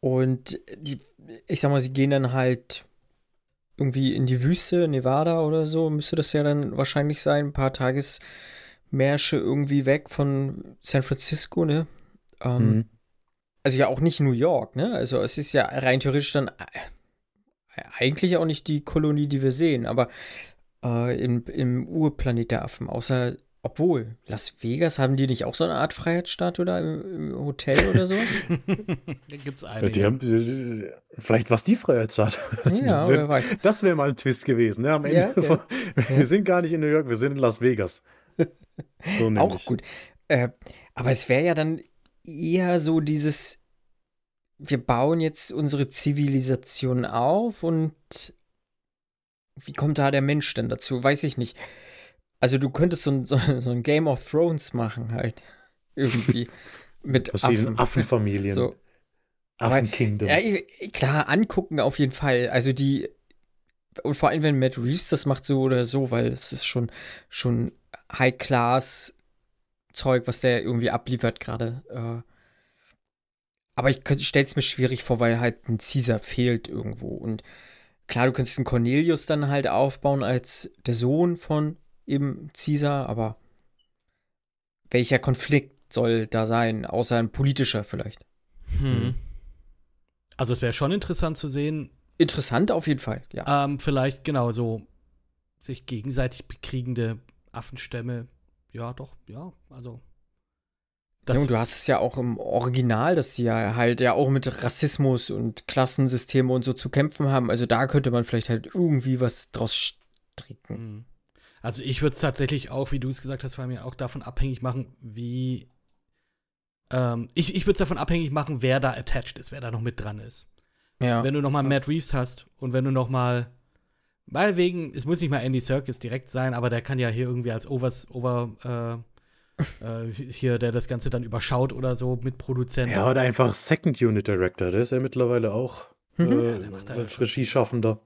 Und die, ich sag mal, sie gehen dann halt irgendwie in die Wüste, Nevada oder so, müsste das ja dann wahrscheinlich sein. Ein paar Tagesmärsche irgendwie weg von San Francisco, ne? Ähm, mhm also ja auch nicht New York, ne? Also es ist ja rein theoretisch dann äh, eigentlich auch nicht die Kolonie, die wir sehen, aber äh, im, im Urplanet der Affen, außer, obwohl, Las Vegas, haben die nicht auch so eine Art Freiheitsstadt oder im, im Hotel oder sowas? da gibt's eine. Ja, die haben, äh, vielleicht war es die Freiheitsstadt. Ja, wer weiß. Das wäre mal ein Twist gewesen, ne? Am Ende ja, von, ja. Wir sind gar nicht in New York, wir sind in Las Vegas. So auch gut. Äh, aber es wäre ja dann eher so dieses, wir bauen jetzt unsere Zivilisation auf und wie kommt da der Mensch denn dazu? Weiß ich nicht. Also du könntest so ein, so, so ein Game of Thrones machen halt. Irgendwie. mit Affen. Affenfamilien. So. Affenkingdoms. Ja, klar, angucken auf jeden Fall. Also die, und vor allem, wenn Matt Reeves das macht, so oder so, weil es ist schon, schon High-Class Zeug, was der irgendwie abliefert gerade. Äh, aber ich stelle es mir schwierig vor, weil halt ein Caesar fehlt irgendwo. Und klar, du könntest einen Cornelius dann halt aufbauen als der Sohn von eben Caesar, aber welcher Konflikt soll da sein, außer ein politischer vielleicht? Hm. Also es wäre schon interessant zu sehen. Interessant auf jeden Fall, ja. Ähm, vielleicht genau so sich gegenseitig bekriegende Affenstämme. Ja, doch, ja, also das ja, du hast es ja auch im Original, dass sie ja halt ja auch mit Rassismus und Klassensystemen und so zu kämpfen haben. Also da könnte man vielleicht halt irgendwie was draus stricken. Also ich würde es tatsächlich auch, wie du es gesagt hast, vor allem auch davon abhängig machen, wie ähm, ich, ich würde es davon abhängig machen, wer da attached ist, wer da noch mit dran ist. Ja. Wenn du noch mal Matt Reeves hast und wenn du noch mal weil wegen, es muss nicht mal Andy Serkis direkt sein, aber der kann ja hier irgendwie als Overs, Over, äh, äh, hier, der das Ganze dann überschaut oder so mit Produzent. Ja, oder einfach Second Unit Director, der ist ja mittlerweile auch mhm. äh, ja, als Regieschaffender.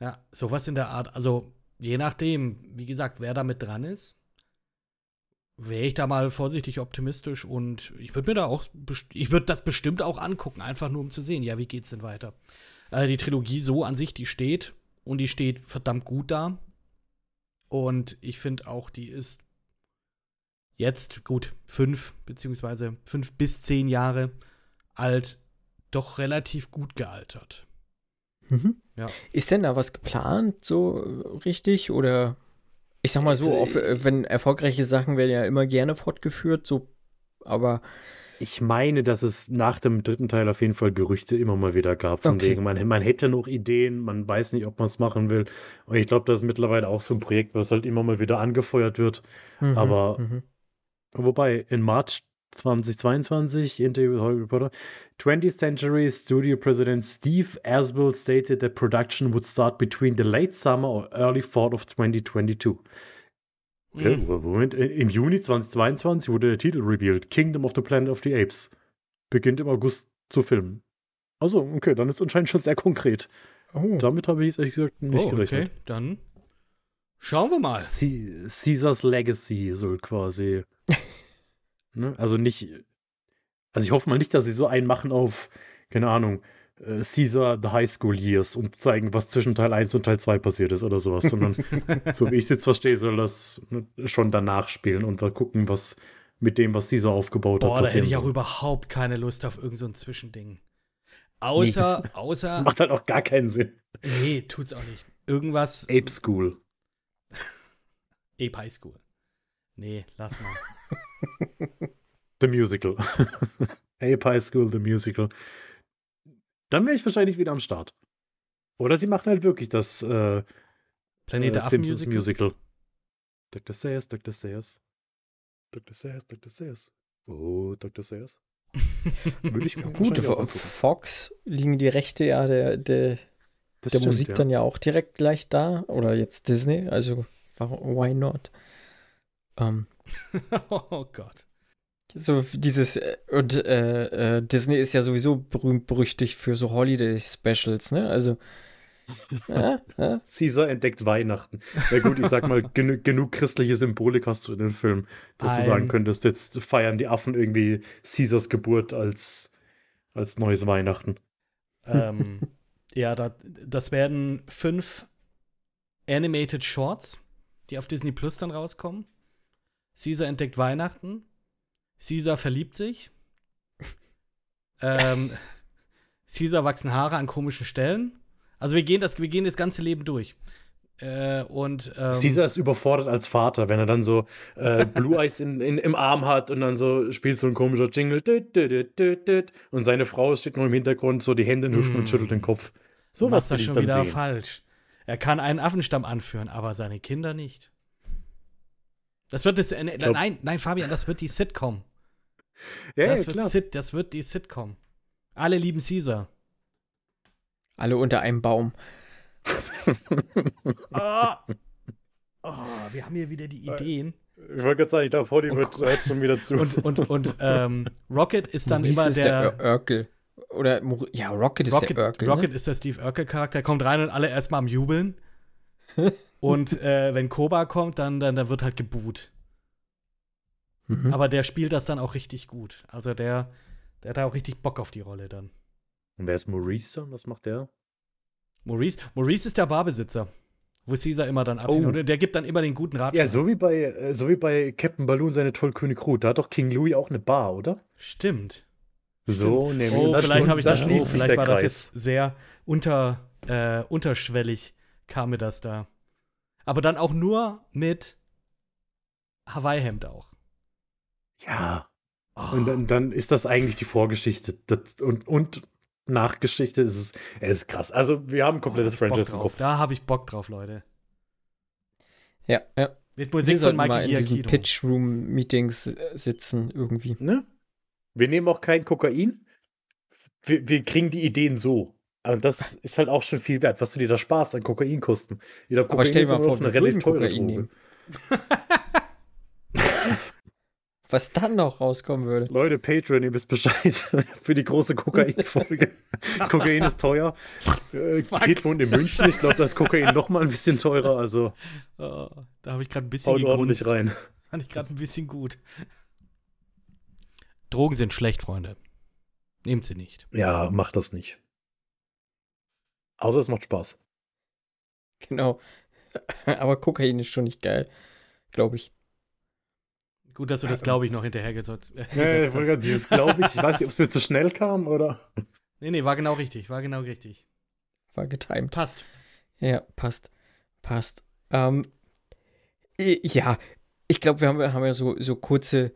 Ja, sowas in der Art. Also, je nachdem, wie gesagt, wer da mit dran ist, wäre ich da mal vorsichtig optimistisch und ich würde mir da auch, ich würde das bestimmt auch angucken, einfach nur um zu sehen, ja, wie geht's denn weiter. Also die Trilogie so an sich, die steht und die steht verdammt gut da. Und ich finde auch, die ist jetzt gut fünf beziehungsweise fünf bis zehn Jahre alt, doch relativ gut gealtert. Mhm. Ja. Ist denn da was geplant, so richtig? Oder ich sag mal so, auf, äh, wenn erfolgreiche Sachen werden ja immer gerne fortgeführt, so, aber. Ich meine, dass es nach dem dritten Teil auf jeden Fall Gerüchte immer mal wieder gab. Von okay. wegen, man, man hätte noch Ideen, man weiß nicht, ob man es machen will. Und ich glaube, das ist mittlerweile auch so ein Projekt, was halt immer mal wieder angefeuert wird. Mhm, aber mhm. Wobei, in March 2022, Interview with Hollywood Reporter. 20th Century Studio President Steve Aswell stated that production would start between the late summer or early fall of 2022. Okay, mhm. Moment, im Juni 2022 wurde der Titel revealed. Kingdom of the Planet of the Apes. Beginnt im August zu filmen. Also, okay, dann ist anscheinend schon sehr konkret. Oh. Damit habe ich es ehrlich gesagt nicht oh, gerechnet. Okay, dann schauen wir mal. C Caesars Legacy soll quasi. ne? Also nicht. Also ich hoffe mal nicht, dass sie so einen machen auf, keine Ahnung, äh, Caesar The High School Years und zeigen, was zwischen Teil 1 und Teil 2 passiert ist oder sowas, sondern so wie ich es jetzt verstehe, soll das ne, schon danach spielen und dann gucken, was mit dem, was Caesar aufgebaut Boah, hat. Boah, da hätte ich auch überhaupt keine Lust auf irgendein so Zwischending. Außer, nee. außer. Macht halt auch gar keinen Sinn. Nee, tut's auch nicht. Irgendwas. Ape School. Ape High School. Nee, lass mal. The Musical. Ape High School, The Musical. Dann wäre ich wahrscheinlich wieder am Start. Oder sie machen halt wirklich das äh, Planet äh, Affen Musical. Musical. Dr. Sayers, Dr. Sayers. Dr. Sayers, Dr. Sayers. Oh, Dr. Sayers. Würde ich mir Gut, Fox liegen die Rechte ja der, der, der stimmt, Musik ja. dann ja auch direkt gleich da. Oder jetzt Disney, also why not? Um, ähm. oh Gott. So dieses, äh, und äh, äh, Disney ist ja sowieso berühmt berüchtigt für so Holiday-Specials, ne? Also. ja, ja. Caesar entdeckt Weihnachten. Ja gut, ich sag mal, genu genug christliche Symbolik hast du in dem Film, dass Ein. du sagen könntest, jetzt feiern die Affen irgendwie Caesars Geburt als, als neues Weihnachten. Ähm, ja, da, das werden fünf Animated Shorts, die auf Disney Plus dann rauskommen. Caesar entdeckt Weihnachten. Caesar verliebt sich. ähm, Caesar wachsen Haare an komischen Stellen. Also wir gehen das, wir gehen das ganze Leben durch. Äh, und ähm, Caesar ist überfordert als Vater, wenn er dann so äh, Blue Eyes in, in, im Arm hat und dann so spielt so ein komischer Jingle und seine Frau steht nur im Hintergrund, so die Hände in Hüften mm. und schüttelt den Kopf. So was ist schon wieder sehen. falsch. Er kann einen Affenstamm anführen, aber seine Kinder nicht. Das wird das, äh, nein, nein, Fabian, das wird die Sitcom. Ja, das, ja, wird klar. Sit, das wird die Sitcom. Alle lieben Caesar. Alle unter einem Baum. oh. oh, wir haben hier wieder die Ideen. Ich wollte gerade sagen, ich glaube, Holly wird oh schon wieder zu. Und, und, und ähm, Rocket ist dann Maurice immer ist der, der Urkel. Oder, ja, Rocket ist Rocket, der Urkel. Rocket ne? ist der Steve Urkel-Charakter, kommt rein und alle erstmal am Jubeln. und äh, wenn Koba kommt, dann, dann, dann wird halt geboot. Mhm. Aber der spielt das dann auch richtig gut. Also der, der hat auch richtig Bock auf die Rolle dann. Und wer ist Maurice dann? Was macht der? Maurice, Maurice ist der Barbesitzer, wo Caesar immer dann abhängt. Oh. Und der gibt dann immer den guten Ratschlag. Ja, so wie bei, äh, so wie bei Captain Balloon seine Tollkönig Ruth. Da hat doch King Louis auch eine Bar, oder? Stimmt. So, nämlich. Oh, vielleicht habe ich das, oh, vielleicht war das jetzt sehr unter, äh, unterschwellig, kam mir das da. Aber dann auch nur mit Hawaii-Hemd auch. Ja. Oh. Und dann, dann, ist das eigentlich die Vorgeschichte. Das, und, und Nachgeschichte ist es, es ist krass. Also, wir haben ein komplettes oh, Franchise im Kopf. Da habe ich Bock drauf, Leute. Ja, ja. Mit Musik wir von Michael mal in diesen Pitch-Room-Meetings äh, sitzen irgendwie. Ne? Wir nehmen auch kein Kokain. Wir, wir kriegen die Ideen so. Und das ist halt auch schon viel wert, was du dir da Spaß an Kokain kosten. Jeder Kokain Aber stell dir mal vor, eine relativ teure Kokain Droge. nehmen. was dann noch rauskommen würde. Leute, Patreon, ihr wisst Bescheid. Für die große Kokain-Folge. Kokain ist teuer. Äh, geht wohnt in München. Ich glaube, da ist Kokain noch mal ein bisschen teurer. Also, oh, da habe ich gerade ein bisschen Haut ordentlich rein. Fand ich gerade ein bisschen gut. Drogen sind schlecht, Freunde. Nehmt sie nicht. Ja, macht das nicht. Außer es macht Spaß. Genau. Aber Kokain ist schon nicht geil. Glaube ich. Gut, dass du das, glaube ich, noch hinterhergesetzt hast. Wollte dieses glaube ich. Ich weiß nicht, ob es mir zu schnell kam oder. Nee, nee, war genau richtig. War genau richtig. War getimed. Passt. Ja, passt. Passt. Ähm, ja, ich glaube, wir haben, haben ja so, so kurze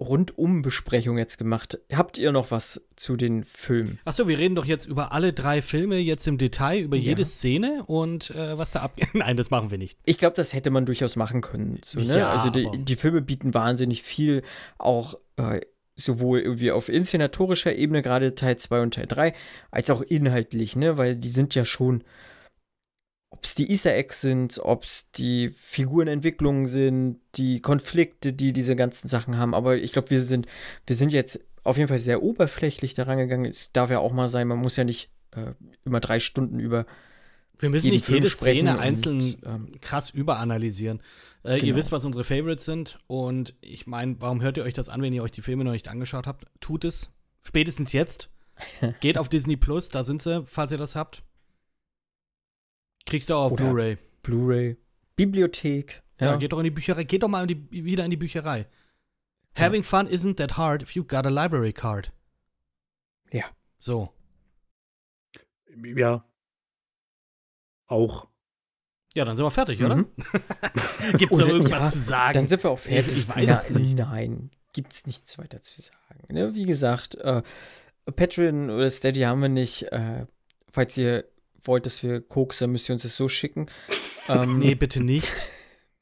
Rundum-Besprechung jetzt gemacht. Habt ihr noch was zu den Filmen? Achso, wir reden doch jetzt über alle drei Filme jetzt im Detail, über ja. jede Szene und äh, was da abgeht. Nein, das machen wir nicht. Ich glaube, das hätte man durchaus machen können. So, ne? ja, also die, die, Filme bieten wahnsinnig viel, auch äh, sowohl irgendwie auf inszenatorischer Ebene, gerade Teil 2 und Teil 3, als auch inhaltlich, ne? Weil die sind ja schon ob es die Easter Eggs sind, ob es die Figurenentwicklungen sind, die Konflikte, die diese ganzen Sachen haben. Aber ich glaube, wir sind, wir sind jetzt auf jeden Fall sehr oberflächlich daran gegangen. Es darf ja auch mal sein, man muss ja nicht äh, immer drei Stunden über. Wir müssen nicht jede Szene einzeln und, ähm, krass überanalysieren. Äh, genau. Ihr wisst, was unsere Favorites sind. Und ich meine, warum hört ihr euch das an, wenn ihr euch die Filme noch nicht angeschaut habt? Tut es. Spätestens jetzt. Geht auf Disney Plus, da sind sie, falls ihr das habt. Kriegst du auch auf Blu-ray. Blu-ray. Bibliothek. Ja. ja. geht doch in die Bücherei. Geht doch mal in die, wieder in die Bücherei. Ja. Having fun isn't that hard if you've got a library card. Ja. So. Ja. Auch. Ja, dann sind wir fertig, mhm. oder? Gibt es noch irgendwas ja, zu sagen? Dann sind wir auch fertig. Ich, weiß Na, es nicht. Nein, gibt es nichts weiter zu sagen. Ne? Wie gesagt, äh, Patreon oder Steady haben wir nicht. Äh, falls ihr wollt, dass wir Koks, dann müsst ihr uns das so schicken. Ähm, nee, bitte nicht.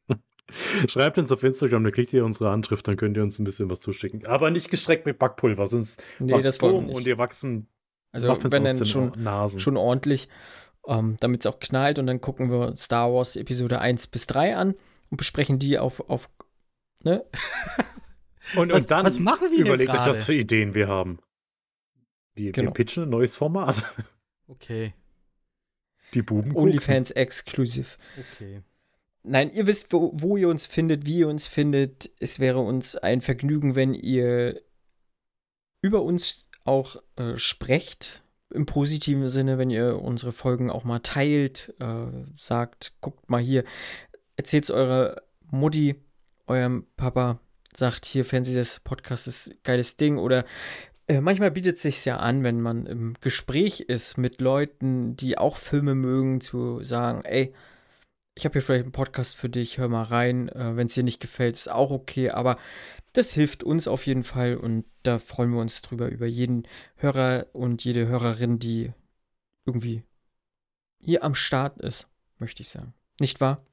Schreibt uns auf Instagram, dann kriegt ihr unsere Handschrift, dann könnt ihr uns ein bisschen was zuschicken. Aber nicht gestreckt mit Backpulver, sonst nee, das wollen wir nicht. und ihr wachsen. Also wenn dann schon, Nasen. schon ordentlich, ähm, damit es auch knallt und dann gucken wir Star Wars Episode 1 bis 3 an und besprechen die auf, auf ne? und, was, und dann was machen wir überlegt euch, was für Ideen wir haben. Wir, genau. wir pitchen ein neues Format. Okay. Die Buben OnlyFans exklusiv. Okay. Nein, ihr wisst, wo, wo, ihr uns findet, wie ihr uns findet. Es wäre uns ein Vergnügen, wenn ihr über uns auch äh, sprecht. Im positiven Sinne, wenn ihr unsere Folgen auch mal teilt, äh, sagt, guckt mal hier, erzählt es eurer Mutti, eurem Papa, sagt hier, Fernsehs Podcast ist ein geiles Ding oder äh, manchmal bietet es sich ja an, wenn man im Gespräch ist mit Leuten, die auch Filme mögen, zu sagen, ey, ich habe hier vielleicht einen Podcast für dich, hör mal rein. Äh, wenn es dir nicht gefällt, ist auch okay, aber das hilft uns auf jeden Fall und da freuen wir uns drüber, über jeden Hörer und jede Hörerin, die irgendwie hier am Start ist, möchte ich sagen. Nicht wahr?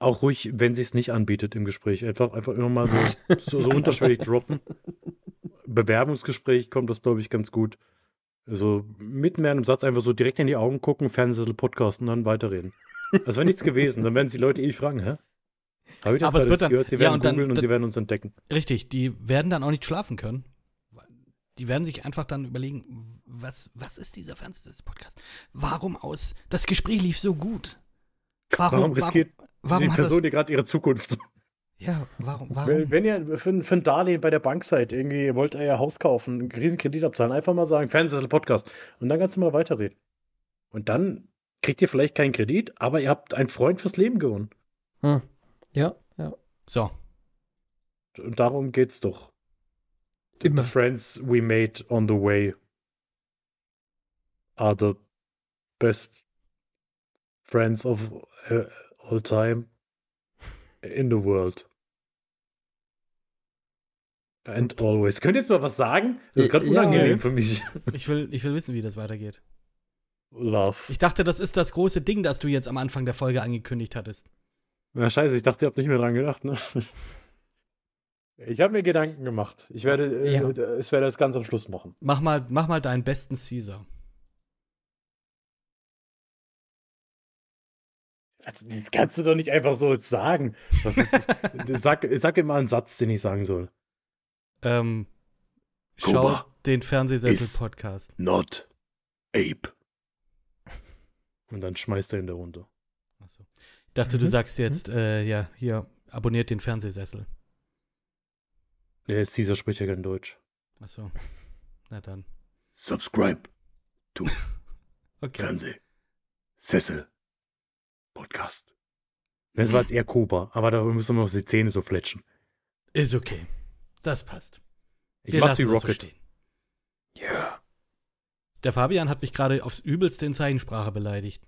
Auch ruhig, wenn sie es nicht anbietet im Gespräch. Einfach, einfach immer mal so, so, so unterschwellig droppen. Bewerbungsgespräch kommt das, glaube ich, ganz gut. Also mitten in einem Satz einfach so direkt in die Augen gucken, Fernsehsessel Podcast und dann weiterreden. Das wäre nichts gewesen. Dann werden die Leute ewig fragen, hä? Habe ich das Aber es wird dann, gehört? Sie werden ja, und googeln und sie werden uns entdecken. Richtig, die werden dann auch nicht schlafen können. Die werden sich einfach dann überlegen, was, was ist dieser Fernsehsessel-Podcast? Warum aus? Das Gespräch lief so gut. Warum, warum riskiert warum, warum die Person dir gerade ihre Zukunft? Ja, warum? warum? Wenn, wenn ihr für, für, ein Darlehen bei der Bank seid, irgendwie ihr wollt euer Haus kaufen, einen Riesenkredit abzahlen, einfach mal sagen, Fernsehsessel Podcast. Und dann kannst du mal weiterreden. Und dann kriegt ihr vielleicht keinen Kredit, aber ihr habt einen Freund fürs Leben gewonnen. Hm. Ja, ja. So. Und darum geht's doch. Immer. The friends we made on the way are the best friends of uh, all time in the world. And always. Könnt ihr jetzt mal was sagen? Das ist gerade unangenehm ja, für mich. Ich will, ich will wissen, wie das weitergeht. Love. Ich dachte, das ist das große Ding, das du jetzt am Anfang der Folge angekündigt hattest. Na scheiße, ich dachte, ihr habt nicht mehr dran gedacht, ne? Ich habe mir Gedanken gemacht. Ich werde, äh, ja. ich werde das ganz am Schluss machen. Mach mal, mach mal deinen besten Caesar. Das kannst du doch nicht einfach so sagen. Ist, sag, sag mir mal einen Satz, den ich sagen soll. Ähm, schau den Fernsehsessel-Podcast. Not Ape. Und dann schmeißt er ihn da runter. Achso. Ich dachte, mhm. du sagst jetzt, mhm. äh, ja, hier, abonniert den Fernsehsessel. Der Caesar spricht ja kein Deutsch. Achso. Na dann. Subscribe to okay. Fernsehsessel. Podcast. Das war jetzt eher Cobra, aber da müssen wir noch die Zähne so fletschen. Ist okay. Das passt. Ich Wir mach wie Rocket. So ja. Yeah. Der Fabian hat mich gerade aufs Übelste in Zeichensprache beleidigt.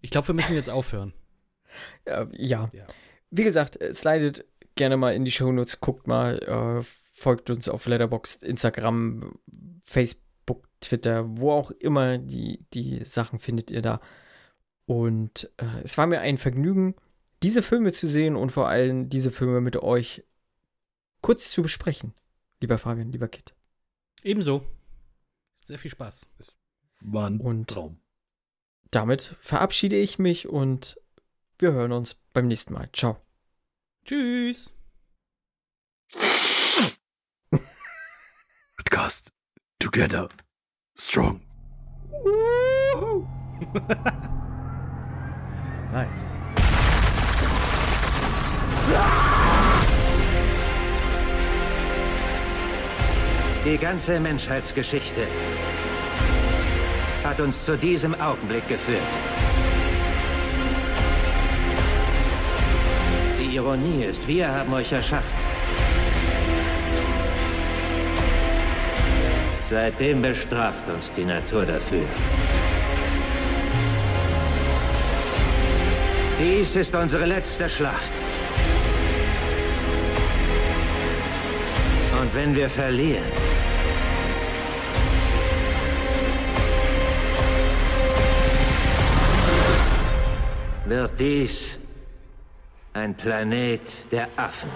Ich glaube, wir müssen jetzt aufhören. Ja, ja. ja. Wie gesagt, slidet gerne mal in die Shownotes, guckt mal. Äh, folgt uns auf Letterboxd, Instagram, Facebook, Twitter, wo auch immer die, die Sachen findet ihr da. Und äh, es war mir ein Vergnügen, diese Filme zu sehen und vor allem diese Filme mit euch kurz zu besprechen. Lieber Fabian, lieber Kit. Ebenso. Sehr viel Spaß. War ein und Traum. Damit verabschiede ich mich und wir hören uns beim nächsten Mal. Ciao. Tschüss. Podcast together strong. nice. Die ganze Menschheitsgeschichte hat uns zu diesem Augenblick geführt. Die Ironie ist, wir haben euch erschaffen. Seitdem bestraft uns die Natur dafür. Dies ist unsere letzte Schlacht. Und wenn wir verlieren, wird dies ein Planet der Affen.